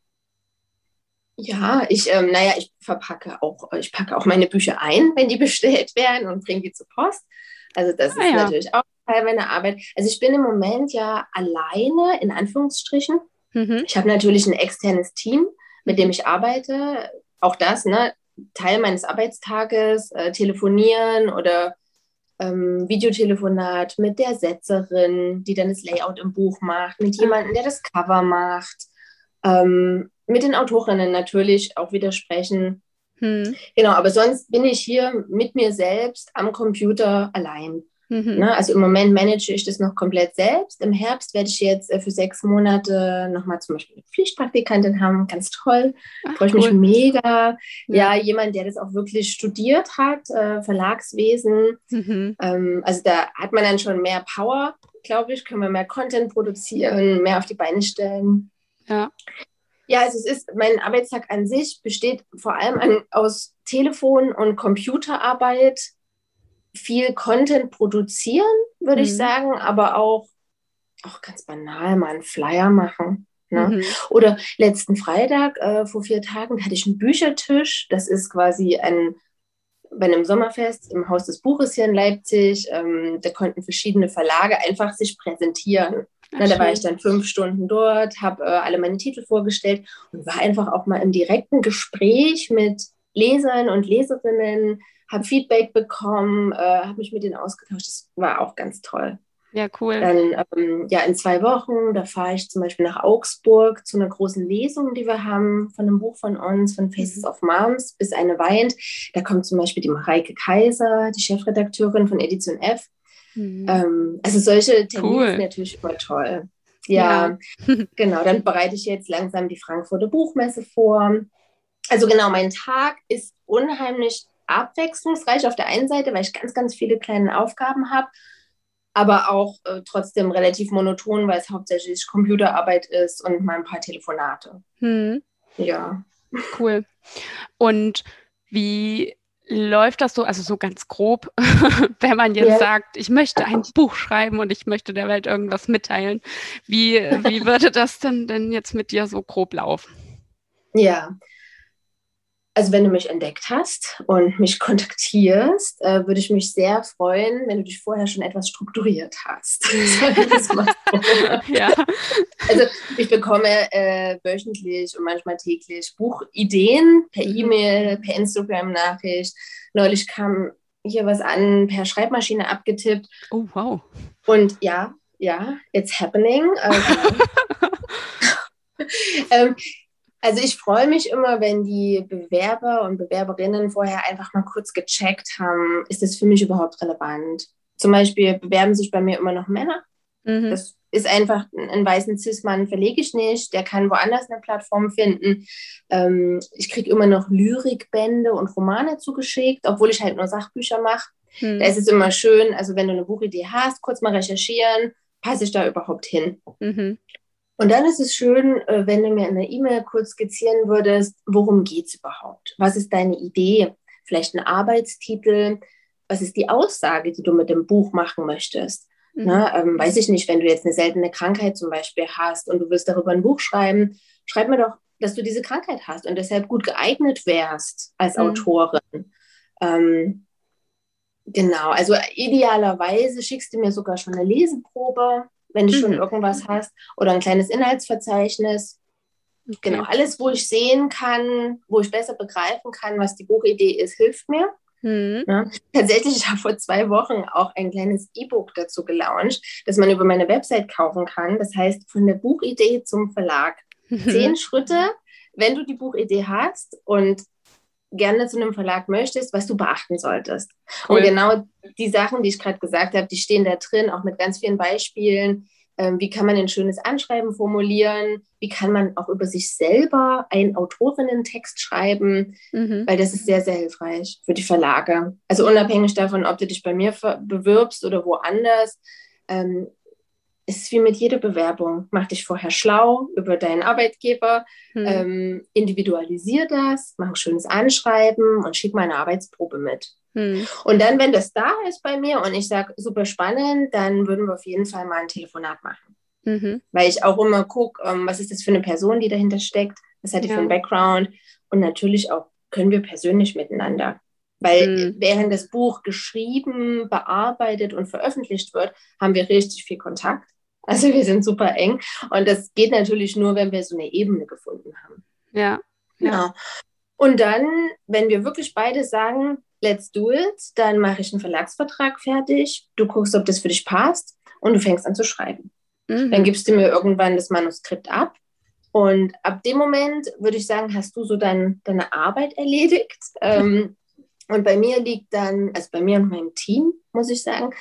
Ja, ich, ähm, naja, ich verpacke auch, ich packe auch meine Bücher ein, wenn die bestellt werden und bringe die zur Post. Also das ah, ist ja. natürlich auch Teil meiner Arbeit. Also ich bin im Moment ja alleine, in Anführungsstrichen. Mhm. Ich habe natürlich ein externes Team, mit dem ich arbeite. Auch das, ne? Teil meines Arbeitstages, äh, telefonieren oder ähm, Videotelefonat mit der Setzerin, die dann das Layout im Buch macht, mit jemandem, der das Cover macht, ähm, mit den Autorinnen natürlich auch widersprechen. Hm. Genau, aber sonst bin ich hier mit mir selbst am Computer allein. Mhm. Ne? Also im Moment manage ich das noch komplett selbst. Im Herbst werde ich jetzt äh, für sechs Monate nochmal zum Beispiel eine Pflichtpraktikantin haben. Ganz toll. Freue ich cool. mich mega. Ja. ja. jemand, der das auch wirklich studiert hat, äh, Verlagswesen. Mhm. Ähm, also da hat man dann schon mehr Power, glaube ich. Können wir mehr Content produzieren, mehr auf die Beine stellen. Ja. Ja, also es ist, mein Arbeitstag an sich besteht vor allem an, aus Telefon- und Computerarbeit viel Content produzieren, würde mhm. ich sagen, aber auch, auch ganz banal mal einen Flyer machen. Ne? Mhm. Oder letzten Freitag, äh, vor vier Tagen, hatte ich einen Büchertisch. Das ist quasi ein, bei einem Sommerfest im Haus des Buches hier in Leipzig. Ähm, da konnten verschiedene Verlage einfach sich präsentieren. Na, da war ich dann fünf Stunden dort, habe äh, alle meine Titel vorgestellt und war einfach auch mal im direkten Gespräch mit Lesern und Leserinnen, habe Feedback bekommen, äh, habe mich mit denen ausgetauscht. Das war auch ganz toll. Ja, cool. Dann, ähm, ja, in zwei Wochen, da fahre ich zum Beispiel nach Augsburg zu einer großen Lesung, die wir haben von einem Buch von uns, von Faces mhm. of Moms, bis eine weint. Da kommt zum Beispiel die Mareike Kaiser, die Chefredakteurin von Edition F. Mhm. Ähm, also solche Termine cool. sind natürlich immer toll. Ja, ja. genau. Dann bereite ich jetzt langsam die Frankfurter Buchmesse vor. Also genau, mein Tag ist unheimlich abwechslungsreich auf der einen Seite, weil ich ganz, ganz viele kleine Aufgaben habe, aber auch äh, trotzdem relativ monoton, weil es hauptsächlich Computerarbeit ist und mal ein paar Telefonate. Hm. Ja. Cool. Und wie läuft das so, also so ganz grob, wenn man jetzt ja. sagt, ich möchte ein Buch schreiben und ich möchte der Welt irgendwas mitteilen. Wie, wie würde das denn, denn jetzt mit dir so grob laufen? Ja, also wenn du mich entdeckt hast und mich kontaktierst, äh, würde ich mich sehr freuen, wenn du dich vorher schon etwas strukturiert hast. ja. Also ich bekomme äh, wöchentlich und manchmal täglich Buchideen per mhm. E-Mail, per Instagram-Nachricht. Neulich kam hier was an, per Schreibmaschine abgetippt. Oh, wow. Und ja, ja, it's happening. Also, ähm, also ich freue mich immer, wenn die Bewerber und Bewerberinnen vorher einfach mal kurz gecheckt haben, ist das für mich überhaupt relevant? Zum Beispiel bewerben sich bei mir immer noch Männer. Mhm. Das ist einfach ein weißen Cis-Mann verlege ich nicht, der kann woanders eine Plattform finden. Ähm, ich kriege immer noch Lyrikbände und Romane zugeschickt, obwohl ich halt nur Sachbücher mache. Mhm. Da ist es immer schön, also wenn du eine Buchidee hast, kurz mal recherchieren, passe ich da überhaupt hin. Mhm. Und dann ist es schön, äh, wenn du mir in der E-Mail kurz skizzieren würdest, worum geht es überhaupt? Was ist deine Idee? Vielleicht ein Arbeitstitel? Was ist die Aussage, die du mit dem Buch machen möchtest? Mhm. Na, ähm, weiß ich nicht, wenn du jetzt eine seltene Krankheit zum Beispiel hast und du willst darüber ein Buch schreiben, schreib mir doch, dass du diese Krankheit hast und deshalb gut geeignet wärst als mhm. Autorin. Ähm, genau, also idealerweise schickst du mir sogar schon eine Leseprobe wenn du mhm. schon irgendwas hast, oder ein kleines Inhaltsverzeichnis. Okay. Genau, alles, wo ich sehen kann, wo ich besser begreifen kann, was die Buchidee ist, hilft mir. Mhm. Ja, tatsächlich, ich habe vor zwei Wochen auch ein kleines E-Book dazu gelauncht, das man über meine Website kaufen kann. Das heißt, von der Buchidee zum Verlag. Mhm. Zehn Schritte, wenn du die Buchidee hast und gerne zu einem Verlag möchtest, was du beachten solltest. Cool. Und genau die Sachen, die ich gerade gesagt habe, die stehen da drin, auch mit ganz vielen Beispielen. Ähm, wie kann man ein schönes Anschreiben formulieren? Wie kann man auch über sich selber einen Autorinnen-Text schreiben? Mhm. Weil das ist sehr, sehr hilfreich für die Verlage. Also unabhängig davon, ob du dich bei mir bewirbst oder woanders. Ähm, ist wie mit jeder Bewerbung. Mach dich vorher schlau über deinen Arbeitgeber, hm. ähm, individualisier das, mach ein schönes Anschreiben und schick mal eine Arbeitsprobe mit. Hm. Und dann, wenn das da ist bei mir und ich sage, super spannend, dann würden wir auf jeden Fall mal ein Telefonat machen. Mhm. Weil ich auch immer gucke, ähm, was ist das für eine Person, die dahinter steckt, was hat die ja. für einen Background und natürlich auch können wir persönlich miteinander. Weil mhm. während das Buch geschrieben, bearbeitet und veröffentlicht wird, haben wir richtig viel Kontakt. Also wir sind super eng. Und das geht natürlich nur, wenn wir so eine Ebene gefunden haben. Ja. Genau. Und dann, wenn wir wirklich beide sagen, let's do it, dann mache ich einen Verlagsvertrag fertig. Du guckst, ob das für dich passt und du fängst an zu schreiben. Mhm. Dann gibst du mir irgendwann das Manuskript ab. Und ab dem Moment würde ich sagen, hast du so dein, deine Arbeit erledigt. ähm, und bei mir liegt dann, also bei mir und meinem Team, muss ich sagen,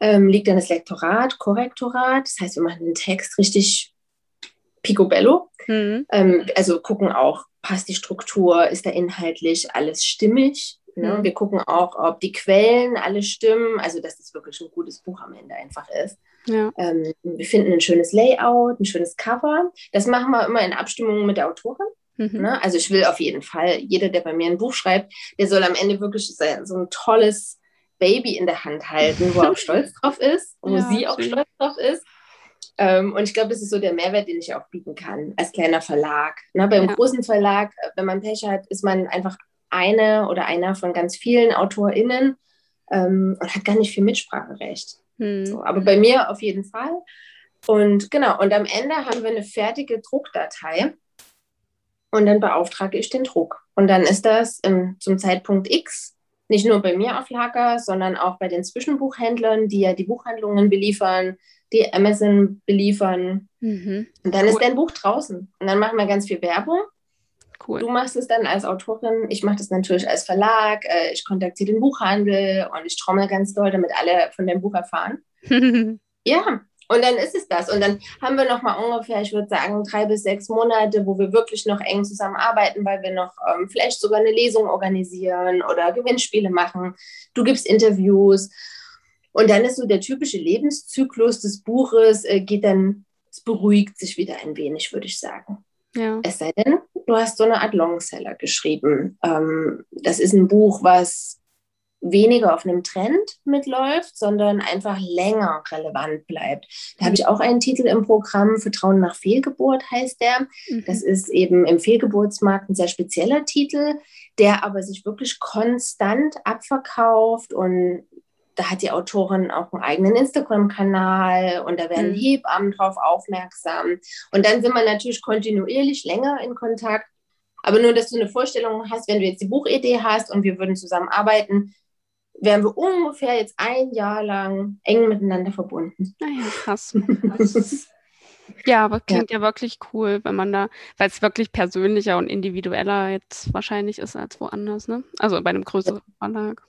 ähm, liegt dann das Lektorat, Korrektorat. Das heißt, wir machen den Text richtig picobello. Mhm. Ähm, also gucken auch, passt die Struktur, ist da inhaltlich alles stimmig. Ne? Mhm. Wir gucken auch, ob die Quellen alle stimmen, also dass das wirklich ein gutes Buch am Ende einfach ist. Ja. Ähm, wir finden ein schönes Layout, ein schönes Cover. Das machen wir immer in Abstimmung mit der Autorin. Mhm. Ne? Also ich will auf jeden Fall, jeder, der bei mir ein Buch schreibt, der soll am Ende wirklich so ein tolles Baby in der Hand halten, wo er auch stolz drauf ist, wo ja, sie auch schön. stolz drauf ist. Ähm, und ich glaube, das ist so der Mehrwert, den ich auch bieten kann als kleiner Verlag. Ne, beim ja. großen Verlag, äh, wenn man Pech hat, ist man einfach eine oder einer von ganz vielen AutorInnen ähm, und hat gar nicht viel Mitspracherecht. Hm. So, aber bei mir auf jeden Fall. Und genau, und am Ende haben wir eine fertige Druckdatei und dann beauftrage ich den Druck. Und dann ist das ähm, zum Zeitpunkt X nicht nur bei mir auf Lager, sondern auch bei den Zwischenbuchhändlern, die ja die Buchhandlungen beliefern, die Amazon beliefern. Mhm. Und dann cool. ist dein Buch draußen. Und dann machen wir ganz viel Werbung. Cool. Du machst es dann als Autorin, ich mache das natürlich als Verlag, äh, ich kontaktiere den Buchhandel und ich trommel ganz doll, damit alle von dem Buch erfahren. ja, und dann ist es das. Und dann haben wir noch mal ungefähr, ich würde sagen, drei bis sechs Monate, wo wir wirklich noch eng zusammenarbeiten, weil wir noch ähm, vielleicht sogar eine Lesung organisieren oder Gewinnspiele machen. Du gibst Interviews. Und dann ist so der typische Lebenszyklus des Buches, äh, geht dann, es beruhigt sich wieder ein wenig, würde ich sagen. Ja. Es sei denn, du hast so eine Art Longseller geschrieben. Ähm, das ist ein Buch, was weniger auf einem Trend mitläuft, sondern einfach länger relevant bleibt. Da habe ich auch einen Titel im Programm, Vertrauen nach Fehlgeburt heißt der. Mhm. Das ist eben im Fehlgeburtsmarkt ein sehr spezieller Titel, der aber sich wirklich konstant abverkauft und da hat die Autorin auch einen eigenen Instagram-Kanal und da werden mhm. Hebammen drauf aufmerksam. Und dann sind wir natürlich kontinuierlich länger in Kontakt. Aber nur, dass du eine Vorstellung hast, wenn du jetzt die Buchidee hast und wir würden zusammenarbeiten, wären wir ungefähr jetzt ein Jahr lang eng miteinander verbunden. Naja, krass. ja, aber klingt ja. ja. wirklich cool, wenn man da, weil es wirklich persönlicher und individueller jetzt wahrscheinlich ist als woanders, ne? Also bei einem größeren Verlag.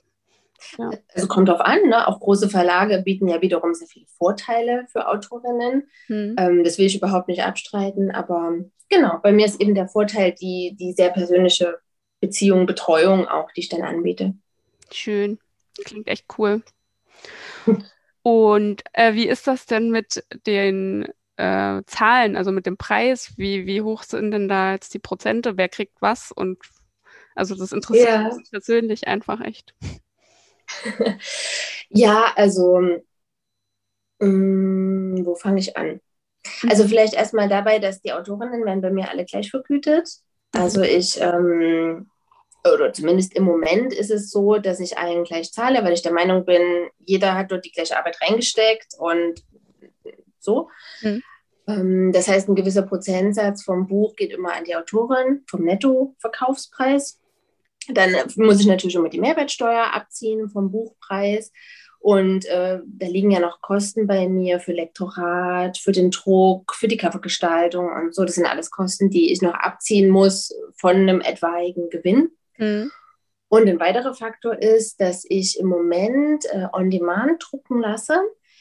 Ja. Also kommt drauf an, ne? auch große Verlage bieten ja wiederum sehr viele Vorteile für Autorinnen. Hm. Ähm, das will ich überhaupt nicht abstreiten, aber genau, bei mir ist eben der Vorteil die, die sehr persönliche Beziehung, Betreuung auch, die ich dann anbiete. Schön. Klingt echt cool. Und äh, wie ist das denn mit den äh, Zahlen, also mit dem Preis? Wie, wie hoch sind denn da jetzt die Prozente? Wer kriegt was? Und also das interessiert ja. mich persönlich einfach echt. ja, also mh, mm, wo fange ich an? Also vielleicht erstmal dabei, dass die Autorinnen werden bei mir alle gleich vergütet. Also ich ähm, oder zumindest im Moment ist es so, dass ich allen gleich zahle, weil ich der Meinung bin, jeder hat dort die gleiche Arbeit reingesteckt und so. Mhm. Ähm, das heißt, ein gewisser Prozentsatz vom Buch geht immer an die Autorin, vom Nettoverkaufspreis. Dann muss ich natürlich immer die Mehrwertsteuer abziehen vom Buchpreis. Und äh, da liegen ja noch Kosten bei mir für Lektorat, für den Druck, für die Covergestaltung und so. Das sind alles Kosten, die ich noch abziehen muss von einem etwaigen Gewinn. Mhm. Und ein weiterer Faktor ist, dass ich im Moment äh, on-demand drucken lasse.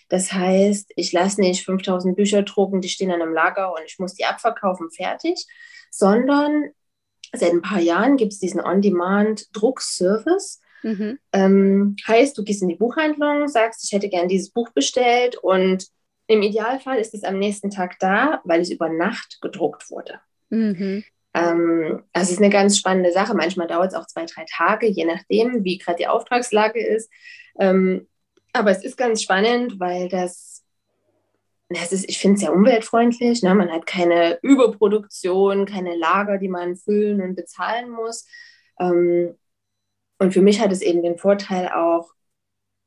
Das heißt, ich lasse nicht 5000 Bücher drucken, die stehen dann im Lager und ich muss die abverkaufen, fertig, sondern seit ein paar Jahren gibt es diesen On-Demand-Druckservice. Mhm. Ähm, heißt, du gehst in die Buchhandlung, sagst, ich hätte gern dieses Buch bestellt und im Idealfall ist es am nächsten Tag da, weil es über Nacht gedruckt wurde. Mhm. Ähm, das ist eine ganz spannende Sache. Manchmal dauert es auch zwei, drei Tage, je nachdem, wie gerade die Auftragslage ist. Ähm, aber es ist ganz spannend, weil das, das ist, ich finde es sehr umweltfreundlich. Ne? Man hat keine Überproduktion, keine Lager, die man füllen und bezahlen muss. Ähm, und für mich hat es eben den Vorteil auch,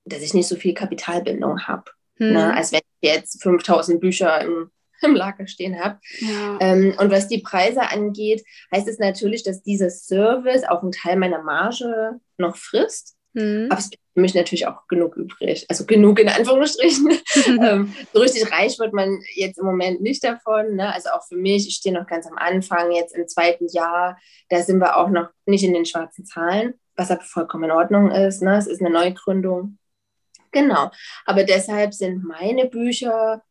dass ich nicht so viel Kapitalbindung habe. Hm. Ne? Als wenn ich jetzt 5000 Bücher im im Lager stehen habe. Ja. Ähm, und was die Preise angeht, heißt es natürlich, dass dieser Service auch einen Teil meiner Marge noch frisst. Mhm. Aber es gibt für mich natürlich auch genug übrig. Also genug in Anführungsstrichen. ähm, so richtig reich wird man jetzt im Moment nicht davon. Ne? Also auch für mich, ich stehe noch ganz am Anfang, jetzt im zweiten Jahr, da sind wir auch noch nicht in den schwarzen Zahlen, was aber vollkommen in Ordnung ist. Ne? Es ist eine Neugründung. Genau. Aber deshalb sind meine Bücher,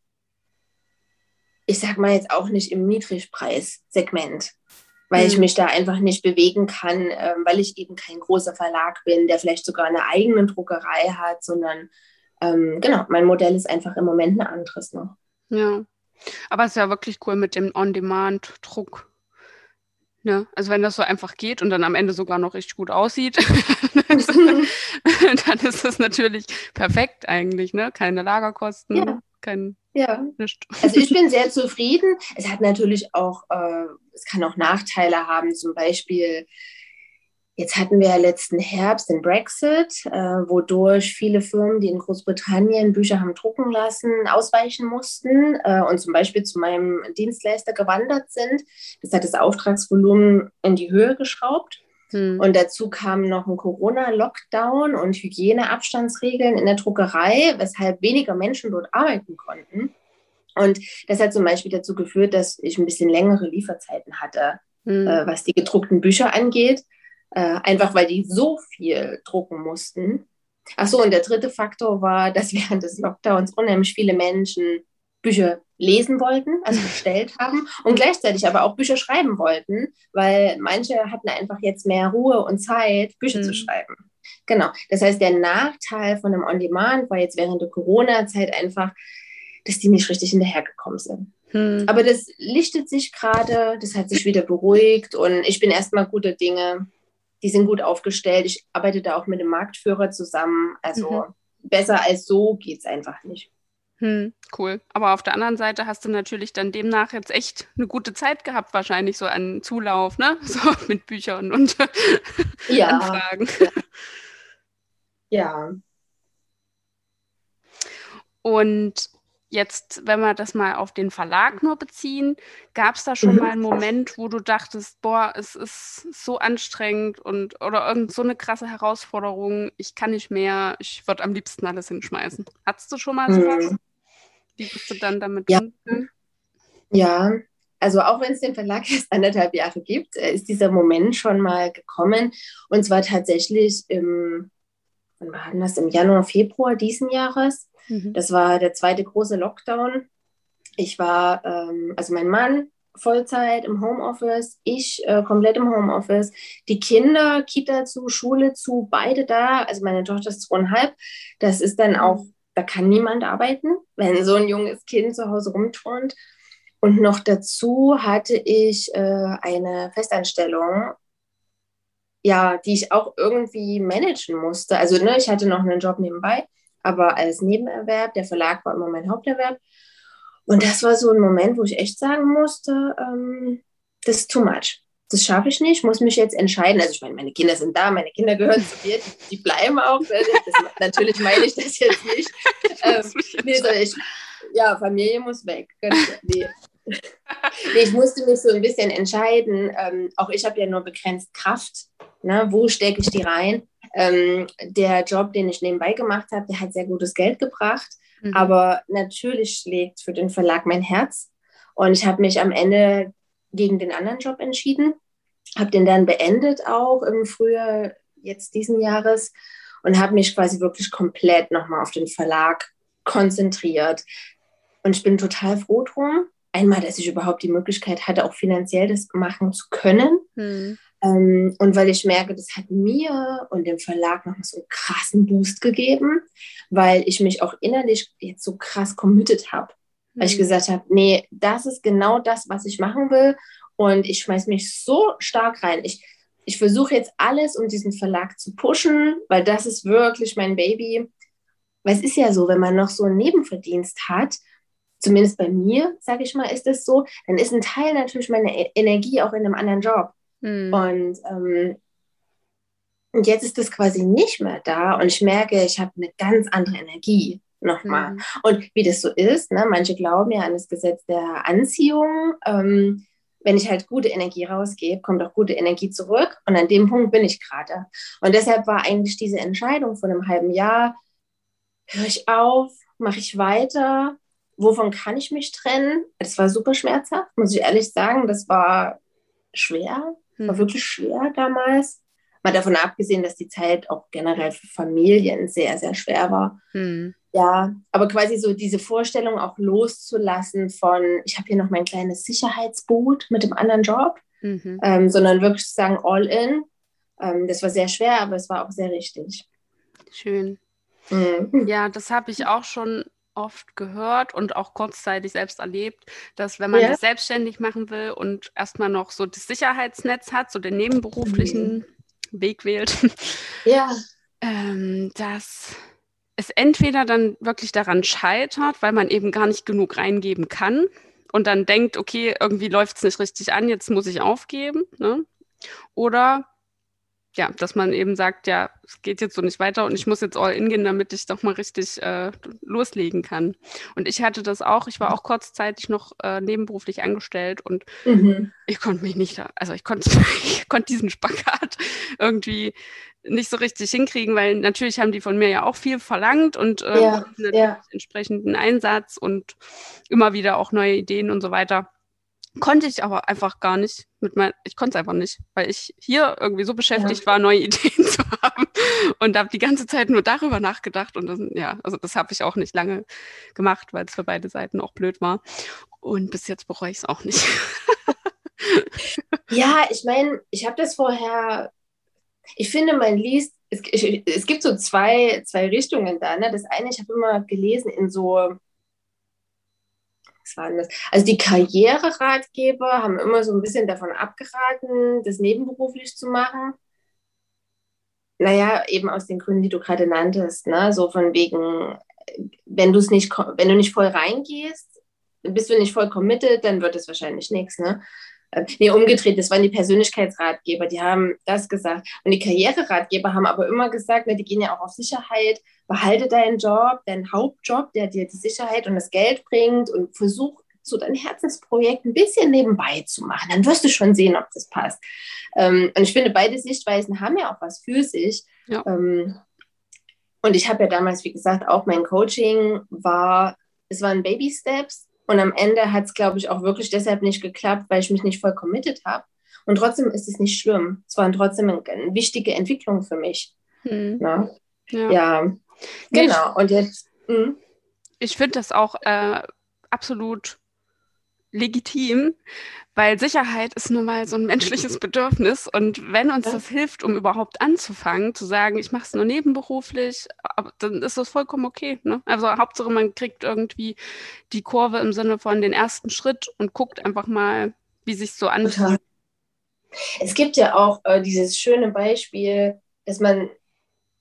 ich sag mal jetzt auch nicht im Niedrigpreissegment, weil mhm. ich mich da einfach nicht bewegen kann, äh, weil ich eben kein großer Verlag bin, der vielleicht sogar eine eigene Druckerei hat, sondern ähm, genau, mein Modell ist einfach im Moment ein anderes noch. Ja, aber es ist ja wirklich cool mit dem On-Demand-Druck. Ne? Also wenn das so einfach geht und dann am Ende sogar noch richtig gut aussieht, dann ist das natürlich perfekt eigentlich, ne? Keine Lagerkosten, ja. kein ja. Also ich bin sehr zufrieden. Es hat natürlich auch, äh, es kann auch Nachteile haben, zum Beispiel Jetzt hatten wir ja letzten Herbst den Brexit, äh, wodurch viele Firmen, die in Großbritannien Bücher haben drucken lassen, ausweichen mussten äh, und zum Beispiel zu meinem Dienstleister gewandert sind. Das hat das Auftragsvolumen in die Höhe geschraubt. Hm. Und dazu kam noch ein Corona-Lockdown und Hygieneabstandsregeln in der Druckerei, weshalb weniger Menschen dort arbeiten konnten. Und das hat zum Beispiel dazu geführt, dass ich ein bisschen längere Lieferzeiten hatte, hm. äh, was die gedruckten Bücher angeht. Äh, einfach weil die so viel drucken mussten. Achso, und der dritte Faktor war, dass während des Lockdowns unheimlich viele Menschen Bücher lesen wollten, also bestellt haben und gleichzeitig aber auch Bücher schreiben wollten, weil manche hatten einfach jetzt mehr Ruhe und Zeit, Bücher mhm. zu schreiben. Genau. Das heißt, der Nachteil von einem On-Demand war jetzt während der Corona-Zeit einfach, dass die nicht richtig hinterhergekommen sind. Hm. Aber das lichtet sich gerade, das hat sich wieder beruhigt und ich bin erstmal guter Dinge, die sind gut aufgestellt. Ich arbeite da auch mit dem Marktführer zusammen. Also mhm. besser als so geht es einfach nicht. Hm, cool. Aber auf der anderen Seite hast du natürlich dann demnach jetzt echt eine gute Zeit gehabt, wahrscheinlich so an Zulauf, ne? So mit Büchern und ja, Anfragen. Ja. ja. Und Jetzt, wenn wir das mal auf den Verlag nur beziehen, gab es da schon mhm. mal einen Moment, wo du dachtest, boah, es ist so anstrengend und oder irgend so eine krasse Herausforderung, ich kann nicht mehr, ich würde am liebsten alles hinschmeißen. Hattest du schon mal sowas? Mhm. Wie bist du dann damit ja. umgegangen? Ja, also auch wenn es den Verlag erst anderthalb Jahre gibt, äh, ist dieser Moment schon mal gekommen. Und zwar tatsächlich im, wann war das, im Januar, Februar diesen Jahres Mhm. Das war der zweite große Lockdown. Ich war, ähm, also mein Mann Vollzeit im Homeoffice, ich äh, komplett im Homeoffice, die Kinder, Kita zu, Schule zu, beide da. Also meine Tochter ist zweieinhalb. Das ist dann auch, da kann niemand arbeiten, wenn so ein junges Kind zu Hause rumturnt. Und noch dazu hatte ich äh, eine Festanstellung, ja, die ich auch irgendwie managen musste. Also ne, ich hatte noch einen Job nebenbei aber als Nebenerwerb. Der Verlag war immer mein Haupterwerb. Und das war so ein Moment, wo ich echt sagen musste, ähm, das ist too much. Das schaffe ich nicht, muss mich jetzt entscheiden. Also ich meine, meine Kinder sind da, meine Kinder gehören zu mir, die, die bleiben auch. Das, natürlich meine ich das jetzt nicht. Ähm, nee, ich, ja, Familie muss weg. Nee. nee, ich musste mich so ein bisschen entscheiden. Ähm, auch ich habe ja nur begrenzt Kraft. Ne? Wo stecke ich die rein? Ähm, der Job, den ich nebenbei gemacht habe, der hat sehr gutes Geld gebracht. Mhm. Aber natürlich schlägt für den Verlag mein Herz. Und ich habe mich am Ende gegen den anderen Job entschieden, habe den dann beendet auch im Frühjahr jetzt diesen Jahres und habe mich quasi wirklich komplett nochmal auf den Verlag konzentriert. Und ich bin total froh drum. Einmal, dass ich überhaupt die Möglichkeit hatte, auch finanziell das machen zu können. Mhm. Ähm, und weil ich merke, das hat mir und dem Verlag noch so einen krassen Boost gegeben, weil ich mich auch innerlich jetzt so krass committed habe. Mhm. Weil ich mhm. gesagt habe, nee, das ist genau das, was ich machen will. Und ich schmeiß mich so stark rein. Ich, ich versuche jetzt alles, um diesen Verlag zu pushen, weil das ist wirklich mein Baby. Weil es ist ja so, wenn man noch so einen Nebenverdienst hat, zumindest bei mir, sage ich mal, ist es so, dann ist ein Teil natürlich meiner e-, Energie auch in einem anderen Job. Mhm. Und, ähm, und jetzt ist das quasi nicht mehr da und ich merke, ich habe eine ganz andere Energie nochmal. Mhm. Und wie das so ist, ne, manche glauben ja an das Gesetz der Anziehung. Ähm, wenn ich halt gute Energie rausgebe, kommt auch gute Energie zurück. Und an dem Punkt bin ich gerade. Und deshalb war eigentlich diese Entscheidung von einem halben Jahr, höre ich auf, mache ich weiter, wovon kann ich mich trennen? Das war super schmerzhaft, muss ich ehrlich sagen. Das war schwer war mhm. wirklich schwer damals. Mal davon abgesehen, dass die Zeit auch generell für Familien sehr, sehr schwer war. Hm. Ja, aber quasi so diese Vorstellung auch loszulassen von, ich habe hier noch mein kleines Sicherheitsboot mit dem anderen Job, mhm. ähm, sondern wirklich zu sagen, all in. Ähm, das war sehr schwer, aber es war auch sehr richtig. Schön. Mhm. Ja, das habe ich auch schon oft gehört und auch kurzzeitig selbst erlebt, dass wenn man ja. das selbstständig machen will und erstmal noch so das Sicherheitsnetz hat, so den nebenberuflichen mhm. Weg wählt, ja. ähm, dass es entweder dann wirklich daran scheitert, weil man eben gar nicht genug reingeben kann und dann denkt, okay, irgendwie läuft es nicht richtig an, jetzt muss ich aufgeben. Ne? Oder ja, dass man eben sagt, ja, es geht jetzt so nicht weiter und ich muss jetzt all in gehen, damit ich doch mal richtig äh, loslegen kann. Und ich hatte das auch, ich war auch kurzzeitig noch äh, nebenberuflich angestellt und mhm. ich konnte mich nicht, also ich konnte, ich konnte diesen Spagat irgendwie nicht so richtig hinkriegen, weil natürlich haben die von mir ja auch viel verlangt und äh, ja, ja. entsprechenden Einsatz und immer wieder auch neue Ideen und so weiter. Konnte ich aber einfach gar nicht mit mein, ich konnte es einfach nicht, weil ich hier irgendwie so beschäftigt ja. war, neue Ideen zu haben und habe die ganze Zeit nur darüber nachgedacht und das, ja, also das habe ich auch nicht lange gemacht, weil es für beide Seiten auch blöd war und bis jetzt bereue ich es auch nicht. ja, ich meine, ich habe das vorher, ich finde, man liest, es, ich, es gibt so zwei, zwei Richtungen da. Ne? Das eine, ich habe immer gelesen in so was war das? Also die Karriereratgeber haben immer so ein bisschen davon abgeraten, das nebenberuflich zu machen. Naja, eben aus den Gründen, die du gerade nanntest, ne? So von wegen, wenn du es nicht, wenn du nicht voll reingehst, bist du nicht voll committed, dann wird es wahrscheinlich nichts, ne? Äh, nee, umgedreht, das waren die Persönlichkeitsratgeber, die haben das gesagt. Und die Karriereratgeber haben aber immer gesagt, ne, die gehen ja auch auf Sicherheit, behalte deinen Job, deinen Hauptjob, der dir die Sicherheit und das Geld bringt und versuch so dein Herzensprojekt ein bisschen nebenbei zu machen. Dann wirst du schon sehen, ob das passt. Ähm, und ich finde, beide Sichtweisen haben ja auch was für sich. Ja. Ähm, und ich habe ja damals, wie gesagt, auch mein Coaching war, es waren Baby Steps und am Ende hat es, glaube ich, auch wirklich deshalb nicht geklappt, weil ich mich nicht voll committed habe. Und trotzdem ist es nicht schlimm. Es war trotzdem eine, wichtige Entwicklung für mich. Hm. Ja. ja. genau. Und jetzt. Mh. Hm? Ich finde das auch äh, absolut legitim, weil Sicherheit ist nun mal so ein menschliches Bedürfnis und wenn uns das hilft, um überhaupt anzufangen, zu sagen, ich mache es nur nebenberuflich, dann ist das vollkommen okay. Ne? Also Hauptsache, man kriegt irgendwie die Kurve im Sinne von den ersten Schritt und guckt einfach mal, wie sich so anfühlt. Es gibt ja auch äh, dieses schöne Beispiel, dass man,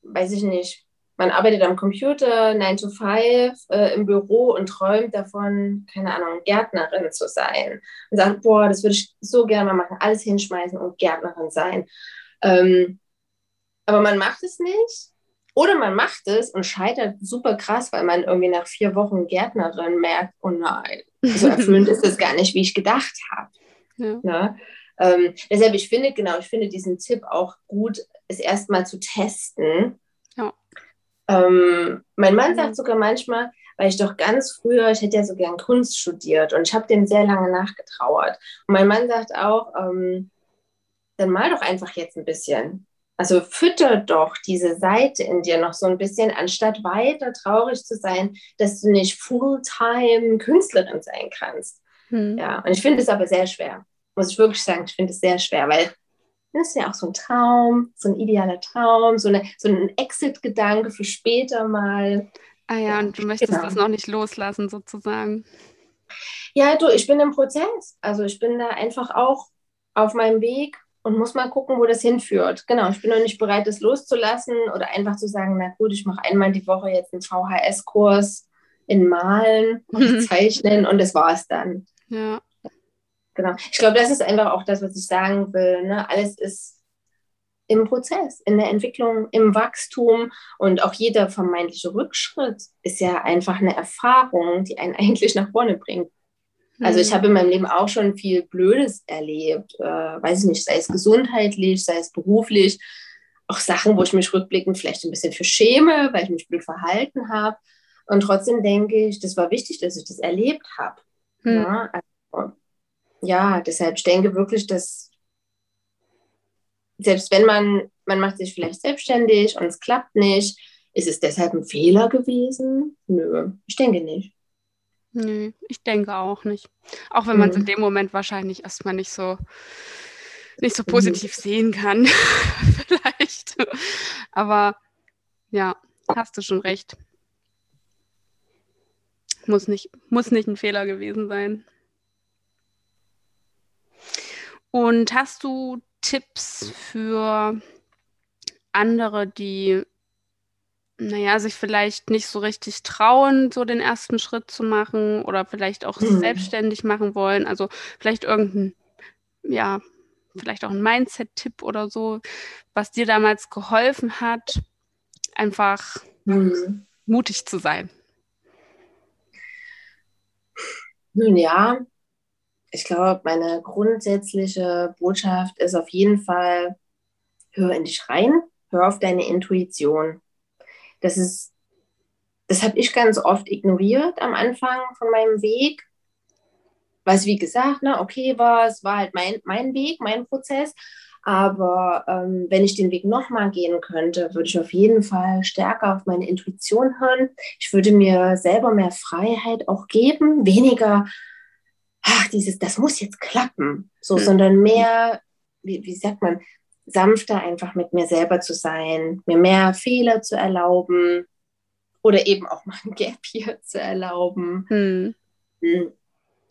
weiß ich nicht, man arbeitet am Computer, 9 to 5 äh, im Büro und träumt davon, keine Ahnung, Gärtnerin zu sein. Und sagt, boah, das würde ich so gerne mal machen, alles hinschmeißen und Gärtnerin sein. Ähm, aber man macht es nicht. Oder man macht es und scheitert super krass, weil man irgendwie nach vier Wochen Gärtnerin merkt, oh nein, so erfüllend ist das gar nicht, wie ich gedacht habe. Ja. Ne? Ähm, deshalb, ich finde, genau, ich finde diesen Tipp auch gut, es erstmal zu testen ähm, mein Mann sagt sogar manchmal, weil ich doch ganz früher, ich hätte ja so gern Kunst studiert und ich habe dem sehr lange nachgetrauert. Und mein Mann sagt auch, ähm, dann mal doch einfach jetzt ein bisschen. Also fütter doch diese Seite in dir noch so ein bisschen, anstatt weiter traurig zu sein, dass du nicht Fulltime Künstlerin sein kannst. Hm. Ja, und ich finde es aber sehr schwer. Muss ich wirklich sagen, ich finde es sehr schwer, weil das ist ja auch so ein Traum, so ein idealer Traum, so, eine, so ein Exit-Gedanke für später mal. Ah ja, und du möchtest genau. das noch nicht loslassen, sozusagen. Ja, du, ich bin im Prozess. Also ich bin da einfach auch auf meinem Weg und muss mal gucken, wo das hinführt. Genau, ich bin noch nicht bereit, das loszulassen oder einfach zu sagen, na gut, ich mache einmal die Woche jetzt einen VHS-Kurs in Malen und Zeichnen und das war es dann. Ja. Genau. Ich glaube, das ist einfach auch das, was ich sagen will. Ne? Alles ist im Prozess, in der Entwicklung, im Wachstum und auch jeder vermeintliche Rückschritt ist ja einfach eine Erfahrung, die einen eigentlich nach vorne bringt. Also ich mhm. habe in meinem Leben auch schon viel Blödes erlebt, äh, weiß ich nicht, sei es gesundheitlich, sei es beruflich, auch Sachen, wo ich mich rückblickend vielleicht ein bisschen für schäme, weil ich mich blöd verhalten habe. Und trotzdem denke ich, das war wichtig, dass ich das erlebt habe. Hm. Ja, also, ja, deshalb ich denke wirklich, dass selbst wenn man man macht sich vielleicht selbstständig und es klappt nicht. Ist es deshalb ein Fehler gewesen? Nö, ich denke nicht. Nö, ich denke auch nicht. Auch wenn man es in mhm. dem Moment wahrscheinlich erstmal nicht so nicht so positiv mhm. sehen kann. Vielleicht. Aber ja, hast du schon recht. Muss nicht, muss nicht ein Fehler gewesen sein. Und hast du Tipps für andere, die, naja, sich vielleicht nicht so richtig trauen, so den ersten Schritt zu machen oder vielleicht auch mhm. selbstständig machen wollen? Also vielleicht irgendein, ja, vielleicht auch ein Mindset-Tipp oder so, was dir damals geholfen hat, einfach mhm. mutig zu sein? Nun ja, ich glaube, meine grundsätzliche Botschaft ist auf jeden Fall, hör in dich rein, hör auf deine Intuition. Das ist, das habe ich ganz oft ignoriert am Anfang von meinem Weg, was wie gesagt, ne, okay war, es war halt mein, mein Weg, mein Prozess. Aber ähm, wenn ich den Weg nochmal gehen könnte, würde ich auf jeden Fall stärker auf meine Intuition hören. Ich würde mir selber mehr Freiheit auch geben, weniger, ach, dieses, das muss jetzt klappen, so, mhm. sondern mehr, wie, wie sagt man, sanfter einfach mit mir selber zu sein, mir mehr Fehler zu erlauben oder eben auch mal ein Gap hier zu erlauben. Mhm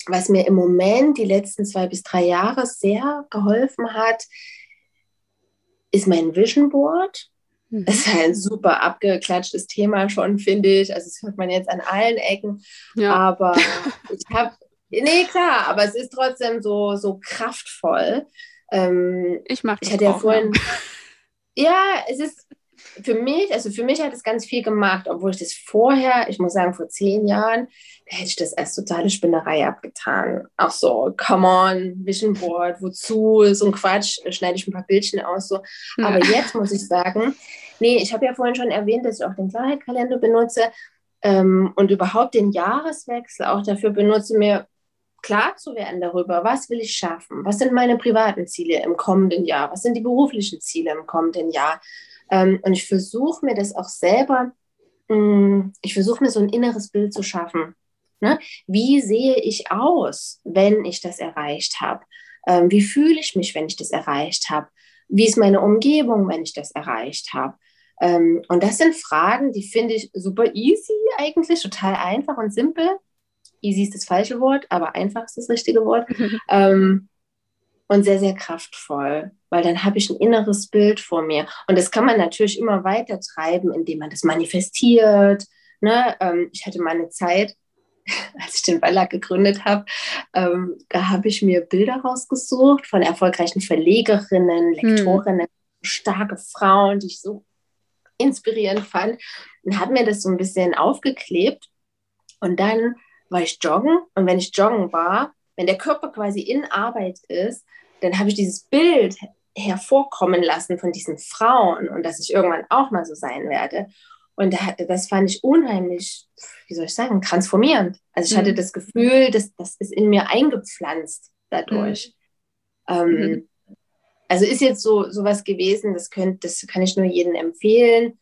was mir im Moment die letzten zwei bis drei Jahre sehr geholfen hat, ist mein Vision Board. Mhm. Das ist ein super abgeklatschtes Thema schon, finde ich. Also das hört man jetzt an allen Ecken. Ja. Aber ich habe, nee, klar, aber es ist trotzdem so, so kraftvoll. Ähm, ich mache das Ich hatte ja vorhin, ja, es ist für mich, also für mich hat es ganz viel gemacht, obwohl ich das vorher, ich muss sagen, vor zehn Jahren, da hätte ich das als totale Spinnerei abgetan. Auch so, come on, Vision Board, wozu, so ein Quatsch, schneide ich ein paar Bildchen aus. So. Ja. Aber jetzt muss ich sagen, nee, ich habe ja vorhin schon erwähnt, dass ich auch den Klarheitkalender benutze ähm, und überhaupt den Jahreswechsel auch dafür benutze, mir klar zu werden darüber, was will ich schaffen, was sind meine privaten Ziele im kommenden Jahr, was sind die beruflichen Ziele im kommenden Jahr. Ähm, und ich versuche mir das auch selber, mh, mm, ich versuche mir so ein inneres Bild zu schaffen. Ne? Wie sehe ich aus, wenn ich das erreicht habe? Ähm, wie fühle ich mich, wenn ich das erreicht habe? Wie ist meine Umgebung, wenn ich das erreicht habe? Ähm, und das sind Fragen, die finde ich super easy eigentlich, total einfach und simpel. Easy ist das falsche Wort, aber einfach ist das richtige Wort. ähm, und sehr, sehr kraftvoll, weil dann habe ich ein inneres Bild vor mir. Und das kann man natürlich immer weiter treiben, indem man das manifestiert. Ne? Ähm, ich hatte mal eine Zeit, als ich den Verlag gegründet habe, ähm, da habe ich mir Bilder rausgesucht von erfolgreichen Verlegerinnen, hm. Lektorinnen, hm. starke Frauen, die ich so inspirierend fand und habe mir das so ein bisschen aufgeklebt. Und dann war ich joggen und wenn ich joggen war, wenn der Körper quasi in Arbeit ist, dann habe ich dieses Bild hervorkommen lassen von diesen Frauen und dass ich irgendwann auch mal so sein werde. Und das fand ich unheimlich, wie soll ich sagen, transformierend. Also ich mhm. hatte das Gefühl, dass das ist in mir eingepflanzt dadurch. Mhm. Ähm, mhm. Also ist jetzt so sowas gewesen, das, könnt, das kann ich nur jedem empfehlen,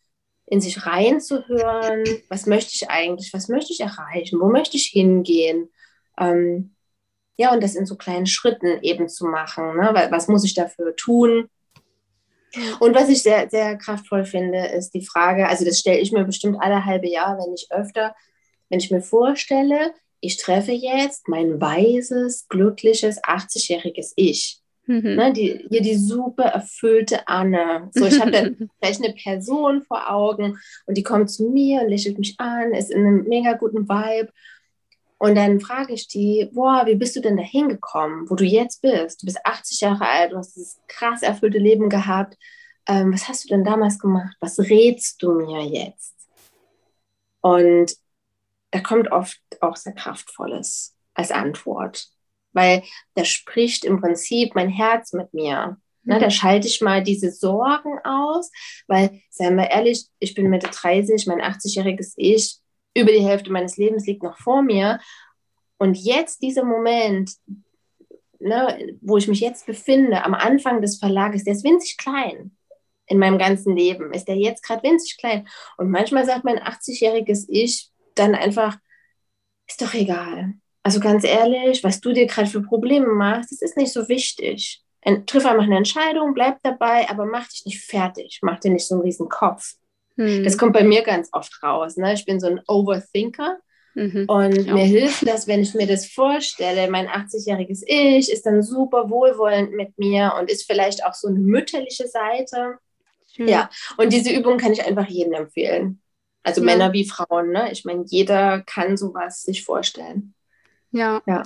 in sich reinzuhören. Was möchte ich eigentlich? Was möchte ich erreichen? Wo möchte ich hingehen? Ähm, ja, und das in so kleinen Schritten eben zu machen. Ne? Was muss ich dafür tun? Und was ich sehr, sehr kraftvoll finde, ist die Frage, also das stelle ich mir bestimmt alle halbe Jahr, wenn ich öfter, wenn ich mir vorstelle, ich treffe jetzt mein weises, glückliches, 80-jähriges Ich. Mhm. Ne, die, hier die super erfüllte Anne. So, ich habe dann vielleicht eine Person vor Augen und die kommt zu mir und lächelt mich an, ist in einem mega guten Vibe. Und dann frage ich die, boah, wie bist du denn da hingekommen, wo du jetzt bist? Du bist 80 Jahre alt, du hast dieses krass erfüllte Leben gehabt. Ähm, was hast du denn damals gemacht? Was rätst du mir jetzt? Und da kommt oft auch sehr Kraftvolles als Antwort, weil da spricht im Prinzip mein Herz mit mir. Ne, da schalte ich mal diese Sorgen aus, weil, seien wir ehrlich, ich bin Mitte 30, mein 80-jähriges Ich über die Hälfte meines Lebens liegt noch vor mir. Und jetzt dieser Moment, ne, wo ich mich jetzt befinde, am Anfang des Verlages, der ist winzig klein. in meinem ganzen Leben? Ist der jetzt gerade winzig klein? Und manchmal sagt mein 80-jähriges Ich dann einfach, ist doch egal. Also ganz ehrlich, was du dir gerade für Probleme machst, das ist nicht so wichtig. Triff einfach eine Entscheidung, bleib dabei, aber mach dich nicht fertig, mach dir nicht so einen riesen Kopf. Hm. Das kommt bei mir ganz oft raus. Ne? Ich bin so ein Overthinker. Mhm. Und ja. mir hilft das, wenn ich mir das vorstelle, mein 80-jähriges Ich ist dann super wohlwollend mit mir und ist vielleicht auch so eine mütterliche Seite. Schön. Ja, und diese Übung kann ich einfach jedem empfehlen. Also ja. Männer wie Frauen, ne? Ich meine, jeder kann sowas sich vorstellen. Ja. Ja.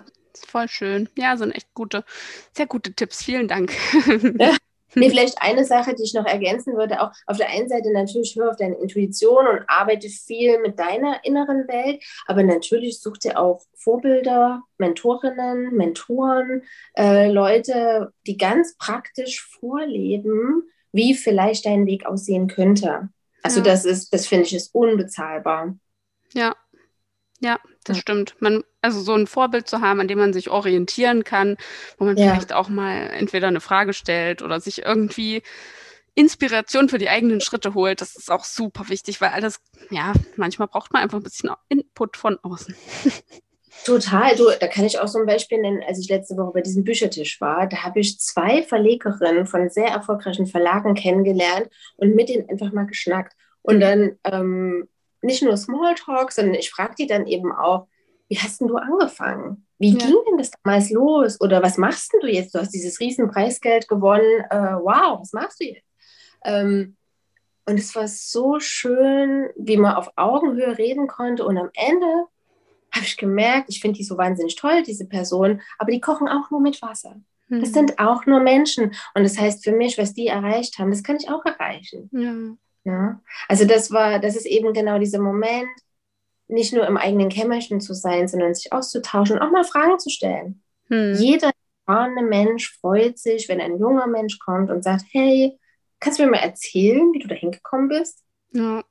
Voll schön. Ja, sind echt gute, sehr gute Tipps. Vielen Dank. Ja. Nee, vielleicht eine Sache, die ich noch ergänzen würde, auch auf der einen Seite natürlich hör auf deine Intuition und arbeite viel mit deiner inneren Welt, aber natürlich such dir auch Vorbilder, Mentorinnen, Mentoren, äh, Leute, die ganz praktisch vorleben, wie vielleicht dein Weg aussehen könnte. Also ja. das ist, das finde ich, ist unbezahlbar. Ja, ja, das ja. stimmt. Man, also so ein Vorbild zu haben, an dem man sich orientieren kann, wo man ja. vielleicht auch mal entweder eine Frage stellt oder sich irgendwie Inspiration für die eigenen Schritte holt, das ist auch super wichtig, weil alles, ja, manchmal braucht man einfach ein bisschen Input von außen. Total, du, da kann ich auch so ein Beispiel nennen, als ich letzte Woche bei diesem Büchertisch war, da habe ich zwei Verlegerinnen von sehr erfolgreichen Verlagen kennengelernt und mit denen einfach mal geschnackt. Und dann ähm, nicht nur Smalltalk, sondern ich frage die dann eben auch, wie hast denn du angefangen? Wie ja. ging denn das damals los? Oder was machst denn du jetzt? Du hast dieses riesen Preisgeld gewonnen. Äh, wow, was machst du jetzt? Ähm, und es war so schön, wie man auf Augenhöhe reden konnte. Und am Ende habe ich gemerkt, ich finde die so wahnsinnig toll, diese Person, aber die kochen auch nur mit Wasser. Mhm. Das sind auch nur Menschen. Und das heißt für mich, was die erreicht haben, das kann ich auch erreichen. Ja. Ja? Also das war, das ist eben genau dieser Moment, nicht nur im eigenen Kämmerchen zu sein, sondern sich auszutauschen und auch mal Fragen zu stellen. Hm. Jeder erfahrene Mensch freut sich, wenn ein junger Mensch kommt und sagt, hey, kannst du mir mal erzählen, wie du da hingekommen bist? Ja,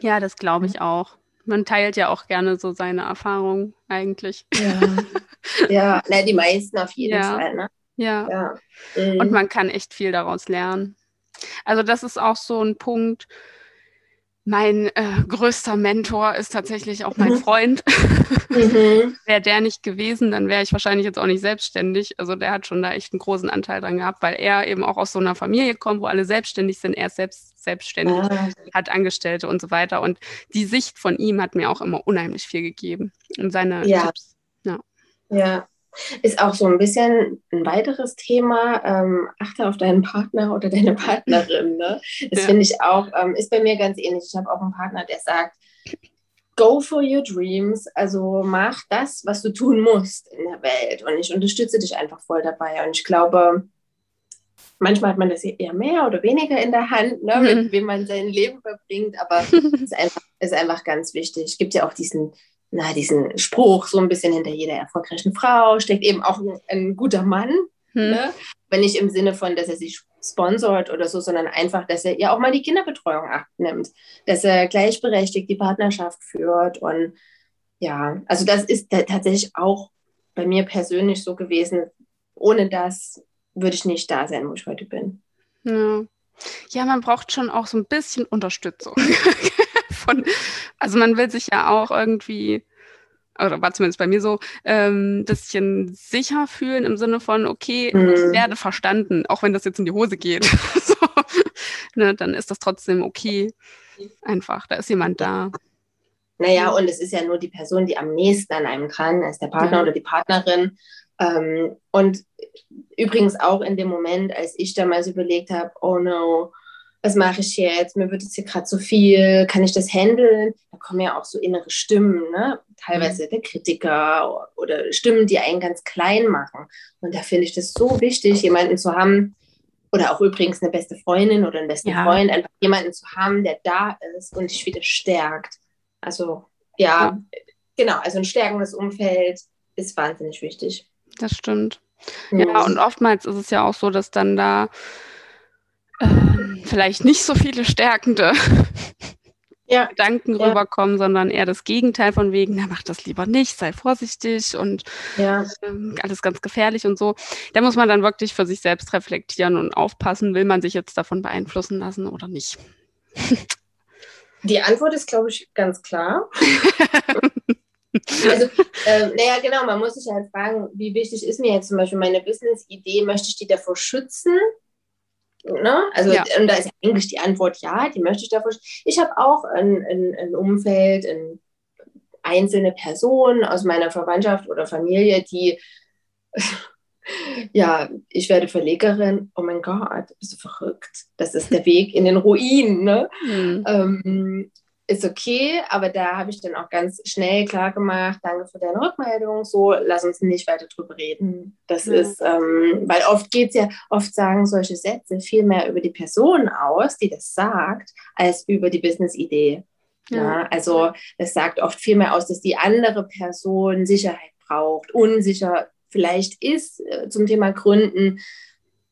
ja das glaube ich auch. Man teilt ja auch gerne so seine Erfahrungen eigentlich. Ja, ja na, die meisten auf jeden ja. Fall. Ne? Ja. ja. Und mhm. man kann echt viel daraus lernen. Also das ist auch so ein Punkt. Mein äh, größter Mentor ist tatsächlich auch mein mhm. Freund. Mhm. wäre der nicht gewesen, dann wäre ich wahrscheinlich jetzt auch nicht selbstständig. Also der hat schon da echt einen großen Anteil dran gehabt, weil er eben auch aus so einer Familie kommt, wo alle selbstständig sind. Er ist selbst selbstständig, ah. hat Angestellte und so weiter. Und die Sicht von ihm hat mir auch immer unheimlich viel gegeben. Und seine ja. Tipps. Ja. ja. Ist auch so ein bisschen ein weiteres Thema. Ähm, achte auf deinen Partner oder deine Partnerin. Ne? Das ja. finde ich auch, ähm, ist bei mir ganz ähnlich. Ich habe auch einen Partner, der sagt, go for your dreams. Also mach das, was du tun musst in der Welt. Und ich unterstütze dich einfach voll dabei. Und ich glaube, manchmal hat man das eher mehr oder weniger in der Hand, ne, mit mhm. wem man sein Leben verbringt. Aber es ist einfach, ist einfach ganz wichtig. Es gibt ja auch diesen na, diesen Spruch, so ein bisschen hinter jeder erfolgreichen Frau steckt eben auch ein, ein guter Mann. Hm. Ne? Wenn nicht im Sinne von, dass er sich sponsort oder so, sondern einfach, dass er ja auch mal die Kinderbetreuung abnimmt, dass er gleichberechtigt die Partnerschaft führt. Und ja, also das ist tatsächlich auch bei mir persönlich so gewesen. Ohne das würde ich nicht da sein, wo ich heute bin. Ja. Ja, man braucht schon auch so ein bisschen Unterstützung. von, also man will sich ja auch irgendwie, oder war zumindest bei mir so, ein ähm, bisschen sicher fühlen im Sinne von, okay, mhm. ich werde verstanden, auch wenn das jetzt in die Hose geht. so, ne, dann ist das trotzdem okay. Einfach, da ist jemand da. Naja, und es ist ja nur die Person, die am nächsten an einem dran ist, der Partner ja. oder die Partnerin. Ähm, und übrigens auch in dem Moment, als ich damals überlegt habe, oh no, was mache ich jetzt? Mir wird es hier gerade zu viel, kann ich das handeln? Da kommen ja auch so innere Stimmen, ne? teilweise mhm. der Kritiker oder Stimmen, die einen ganz klein machen. Und da finde ich das so wichtig, jemanden zu haben, oder auch übrigens eine beste Freundin oder einen besten ja. Freund, einfach jemanden zu haben, der da ist und dich wieder stärkt. Also ja, ja. genau, also ein stärkendes Umfeld ist wahnsinnig wichtig. Das stimmt. Mhm. Ja, und oftmals ist es ja auch so, dass dann da ähm, vielleicht nicht so viele stärkende ja. Gedanken ja. rüberkommen, sondern eher das Gegenteil von wegen, na, mach das lieber nicht, sei vorsichtig und ja. ähm, alles ganz gefährlich und so. Da muss man dann wirklich für sich selbst reflektieren und aufpassen, will man sich jetzt davon beeinflussen lassen oder nicht. Die Antwort ist, glaube ich, ganz klar. also, äh, naja, genau, man muss sich halt fragen, wie wichtig ist mir jetzt zum Beispiel meine Business-Idee? Möchte ich die davor schützen? Ne? Also, ja. und da ist eigentlich die Antwort ja, die möchte ich davor schützen. Ich habe auch ein, ein, ein Umfeld, ein, einzelne Personen aus meiner Verwandtschaft oder Familie, die ja, ich werde Verlegerin. Oh mein Gott, bist du verrückt? Das ist der Weg in den Ruin. Ne? Mhm. Ähm, ist okay, aber da habe ich dann auch ganz schnell klar gemacht, danke für deine Rückmeldung, so, lass uns nicht weiter drüber reden. Das mhm. ist, ähm, weil oft geht es ja, oft sagen solche Sätze viel mehr über die Person aus, die das sagt, als über die Business-Idee. Ja. ja. also das sagt oft viel mehr aus, dass die andere Person Sicherheit braucht, unsicher vielleicht ist äh, zum Thema Gründen.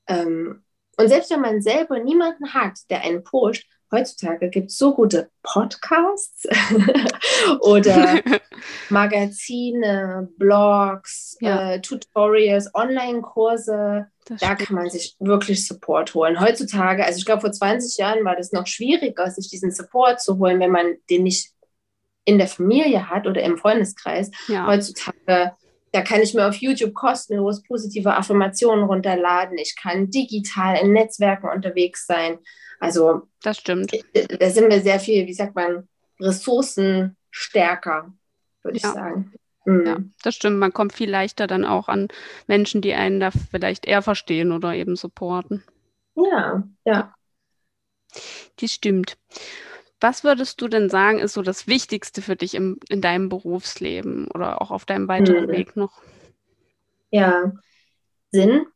Ähm, und selbst wenn man selber niemanden hat, der einen pusht, heutzutage gibt es so gute Podcasts oder Magazine, Blogs, ja. äh, Tutorials, Online-Kurse. Da kann man sich wirklich Support holen. Heutzutage, also ich glaube, vor 20 Jahren war das noch schwieriger, sich diesen Support zu holen, wenn man den nicht in der Familie hat oder im Freundeskreis. Ja. Heutzutage da kann ich mir auf YouTube kostenlos positive Affirmationen runterladen. Ich kann digital in Netzwerken unterwegs sein. Also das stimmt. Da sind wir sehr viel, wie sagt man, ressourcenstärker, würde ich sagen. Mhm. Ja, das stimmt. Man kommt viel leichter dann auch an Menschen, die einen da vielleicht eher verstehen oder eben supporten. Ja, ja. Die stimmt. Was würdest du denn sagen, ist so das Wichtigste für dich im, in deinem Berufsleben oder auch auf deinem weiteren mhm. Weg noch? Ja, Sinn,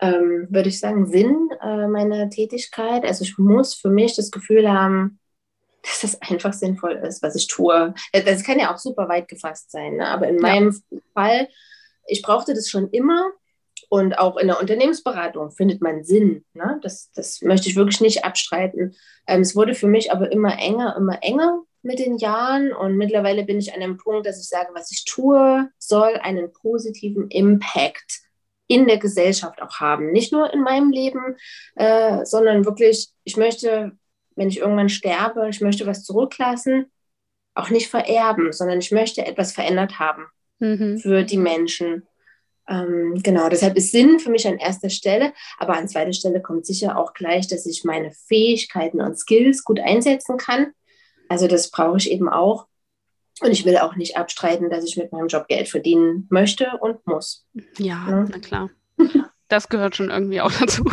ähm, würde ich sagen, Sinn äh, meiner Tätigkeit. Also ich muss für mich das Gefühl haben, dass das einfach sinnvoll ist, was ich tue. Äh, das kann ja auch super weit gefasst sein, ne? aber in ja. meinem Fall, ich brauchte das schon immer und auch in der Unternehmensberatung findet man Sinn. Ne? Das, das möchte ich wirklich nicht abstreiten. Ähm, es wurde für mich aber immer enger, immer enger mit den Jahren. Und mittlerweile bin ich an einem Punkt, dass ich sage, was ich tue, soll einen positiven Impact in der Gesellschaft auch haben. Nicht nur in meinem Leben, äh, sondern wirklich, ich möchte, wenn ich irgendwann sterbe, ich möchte was zurücklassen, auch nicht vererben, sondern ich möchte etwas verändert haben mhm. für die Menschen. Ähm, genau, deshalb ist Sinn für mich an erster Stelle, aber an zweiter Stelle kommt sicher auch gleich, dass ich meine Fähigkeiten und Skills gut einsetzen kann. Also das brauche ich eben auch. Und ich will auch nicht abstreiten, dass ich mit meinem Job Geld verdienen möchte und muss. Ja, ja. na klar. Das gehört schon irgendwie auch dazu.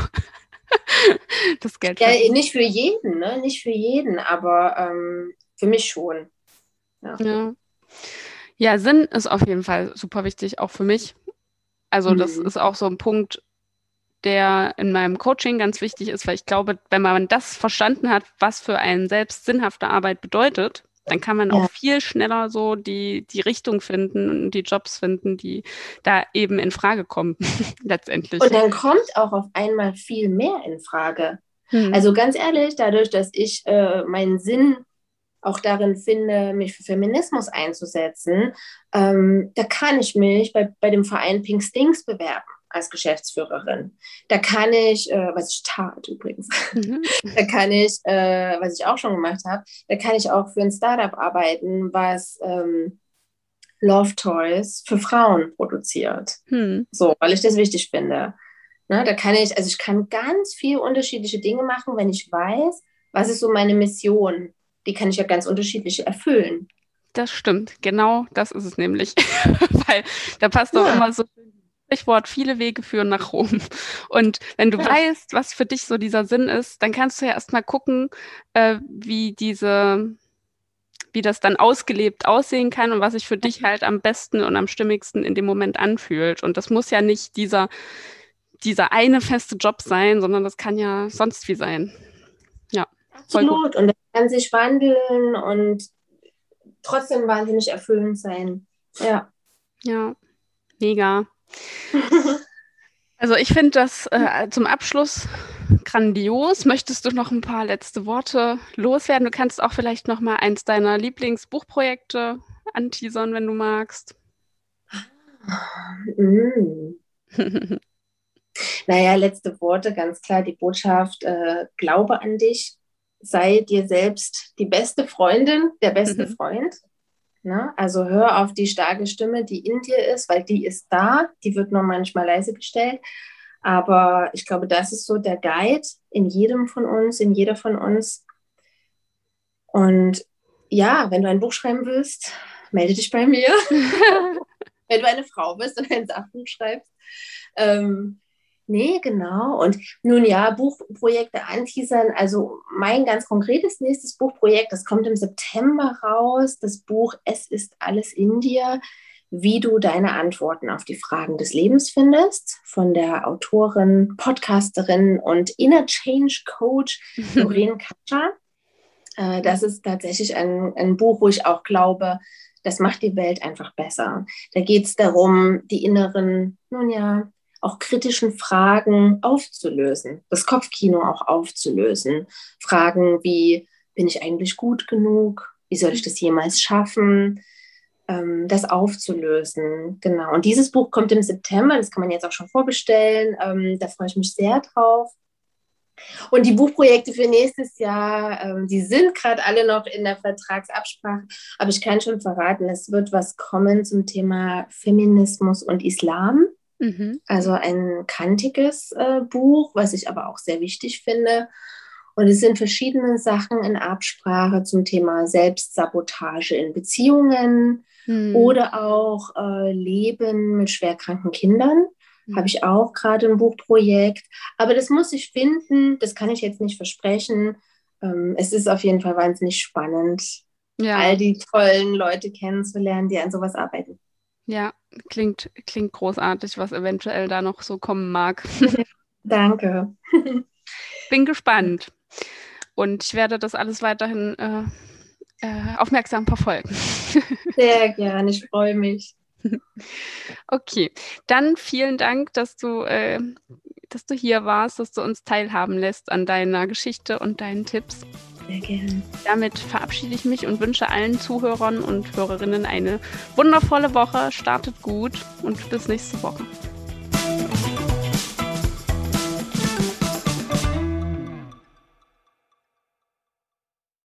das Geld. Ja, nicht für jeden, ne? Nicht für jeden, aber ähm, für mich schon. Ja. ja. Ja, Sinn ist auf jeden Fall super wichtig, auch für mich. Also das mhm. ist auch so ein Punkt, der in meinem Coaching ganz wichtig ist, weil ich glaube, wenn man das verstanden hat, was für einen selbst sinnhafte Arbeit bedeutet, dann kann man ja. auch viel schneller so die, die Richtung finden und die Jobs finden, die da eben in Frage kommen, letztendlich. Und dann kommt auch auf einmal viel mehr in Frage. Hm. Also ganz ehrlich, dadurch, dass ich äh, meinen Sinn auch darin finde, mich für Feminismus einzusetzen, ähm, da kann ich mich bei, bei dem Verein Pink Stings bewerben als Geschäftsführerin. Da kann ich, äh, was ich tat übrigens, mhm. da kann ich, äh, was ich auch schon gemacht habe, da kann ich auch für ein Startup arbeiten, was ähm, Love Toys für Frauen produziert. Mhm. So, weil ich das wichtig finde. Ne, da kann ich, also ich kann ganz viele unterschiedliche Dinge machen, wenn ich weiß, was ist so meine Mission die kann ich ja ganz unterschiedlich erfüllen. Das stimmt, genau das ist es nämlich. Weil da passt doch ja. immer so Sprichwort, viele Wege führen nach Rom. Und wenn du ja. weißt, was für dich so dieser Sinn ist, dann kannst du ja erstmal gucken, äh, wie diese, wie das dann ausgelebt aussehen kann und was sich für dich halt am besten und am stimmigsten in dem Moment anfühlt. Und das muss ja nicht dieser, dieser eine feste Job sein, sondern das kann ja sonst wie sein. Absolut. Und das kann sich wandeln und trotzdem wahnsinnig erfüllend sein. Ja. Ja, mega. also ich finde das äh, zum Abschluss grandios. Möchtest du noch ein paar letzte Worte loswerden? Du kannst auch vielleicht noch mal eins deiner Lieblingsbuchprojekte anteasern, wenn du magst. Mm. naja, letzte Worte, ganz klar die Botschaft, äh, glaube an dich, sei dir selbst die beste Freundin, der beste mhm. Freund. Ne? Also hör auf die starke Stimme, die in dir ist, weil die ist da, die wird nur manchmal leise gestellt. Aber ich glaube, das ist so der Guide in jedem von uns, in jeder von uns. Und ja, wenn du ein Buch schreiben willst, melde dich bei mir. wenn du eine Frau bist und ein Sachbuch schreibst. Ähm, nee, genau. Und nun ja, Buchprojekte anteasern. Also mein ganz konkretes nächstes Buchprojekt, das kommt im September raus. Das Buch Es ist alles in dir wie du deine Antworten auf die Fragen des Lebens findest, von der Autorin, Podcasterin und Inner Change Coach Lorraine Katscher. Äh, das ist tatsächlich ein, ein Buch, wo ich auch glaube, das macht die Welt einfach besser. Da geht es darum, die inneren, nun ja, auch kritischen Fragen aufzulösen, das Kopfkino auch aufzulösen. Fragen wie, bin ich eigentlich gut genug? Wie soll ich das jemals schaffen? ähm, das aufzulösen. Genau. Und dieses Buch kommt im September, das kann man jetzt auch schon vorbestellen. Ähm, da freue ich mich sehr drauf. Und die Buchprojekte für nächstes Jahr, ähm, die sind gerade alle noch in der Vertragsabsprache, aber ich kann schon verraten, es wird was kommen zum Thema Feminismus und Islam. Mhm. Also ein kantiges äh, Buch, was ich aber auch sehr wichtig finde. Und es sind verschiedene Sachen in Absprache zum Thema Selbstsabotage in Beziehungen, hm. Oder auch äh, Leben mit schwerkranken Kindern. Hm. Habe ich auch gerade ein Buchprojekt. Aber das muss ich finden. Das kann ich jetzt nicht versprechen. Ähm, es ist auf jeden Fall wahnsinnig spannend, ja. all die tollen Leute kennenzulernen, die an sowas arbeiten. Ja, klingt, klingt großartig, was eventuell da noch so kommen mag. Danke. Bin gespannt. Und ich werde das alles weiterhin äh, äh, aufmerksam verfolgen. Sehr gerne, ich freue mich. Okay, dann vielen Dank, dass du, äh, dass du hier warst, dass du uns teilhaben lässt an deiner Geschichte und deinen Tipps. Sehr gerne. Damit verabschiede ich mich und wünsche allen Zuhörern und Hörerinnen eine wundervolle Woche. Startet gut und bis nächste Woche.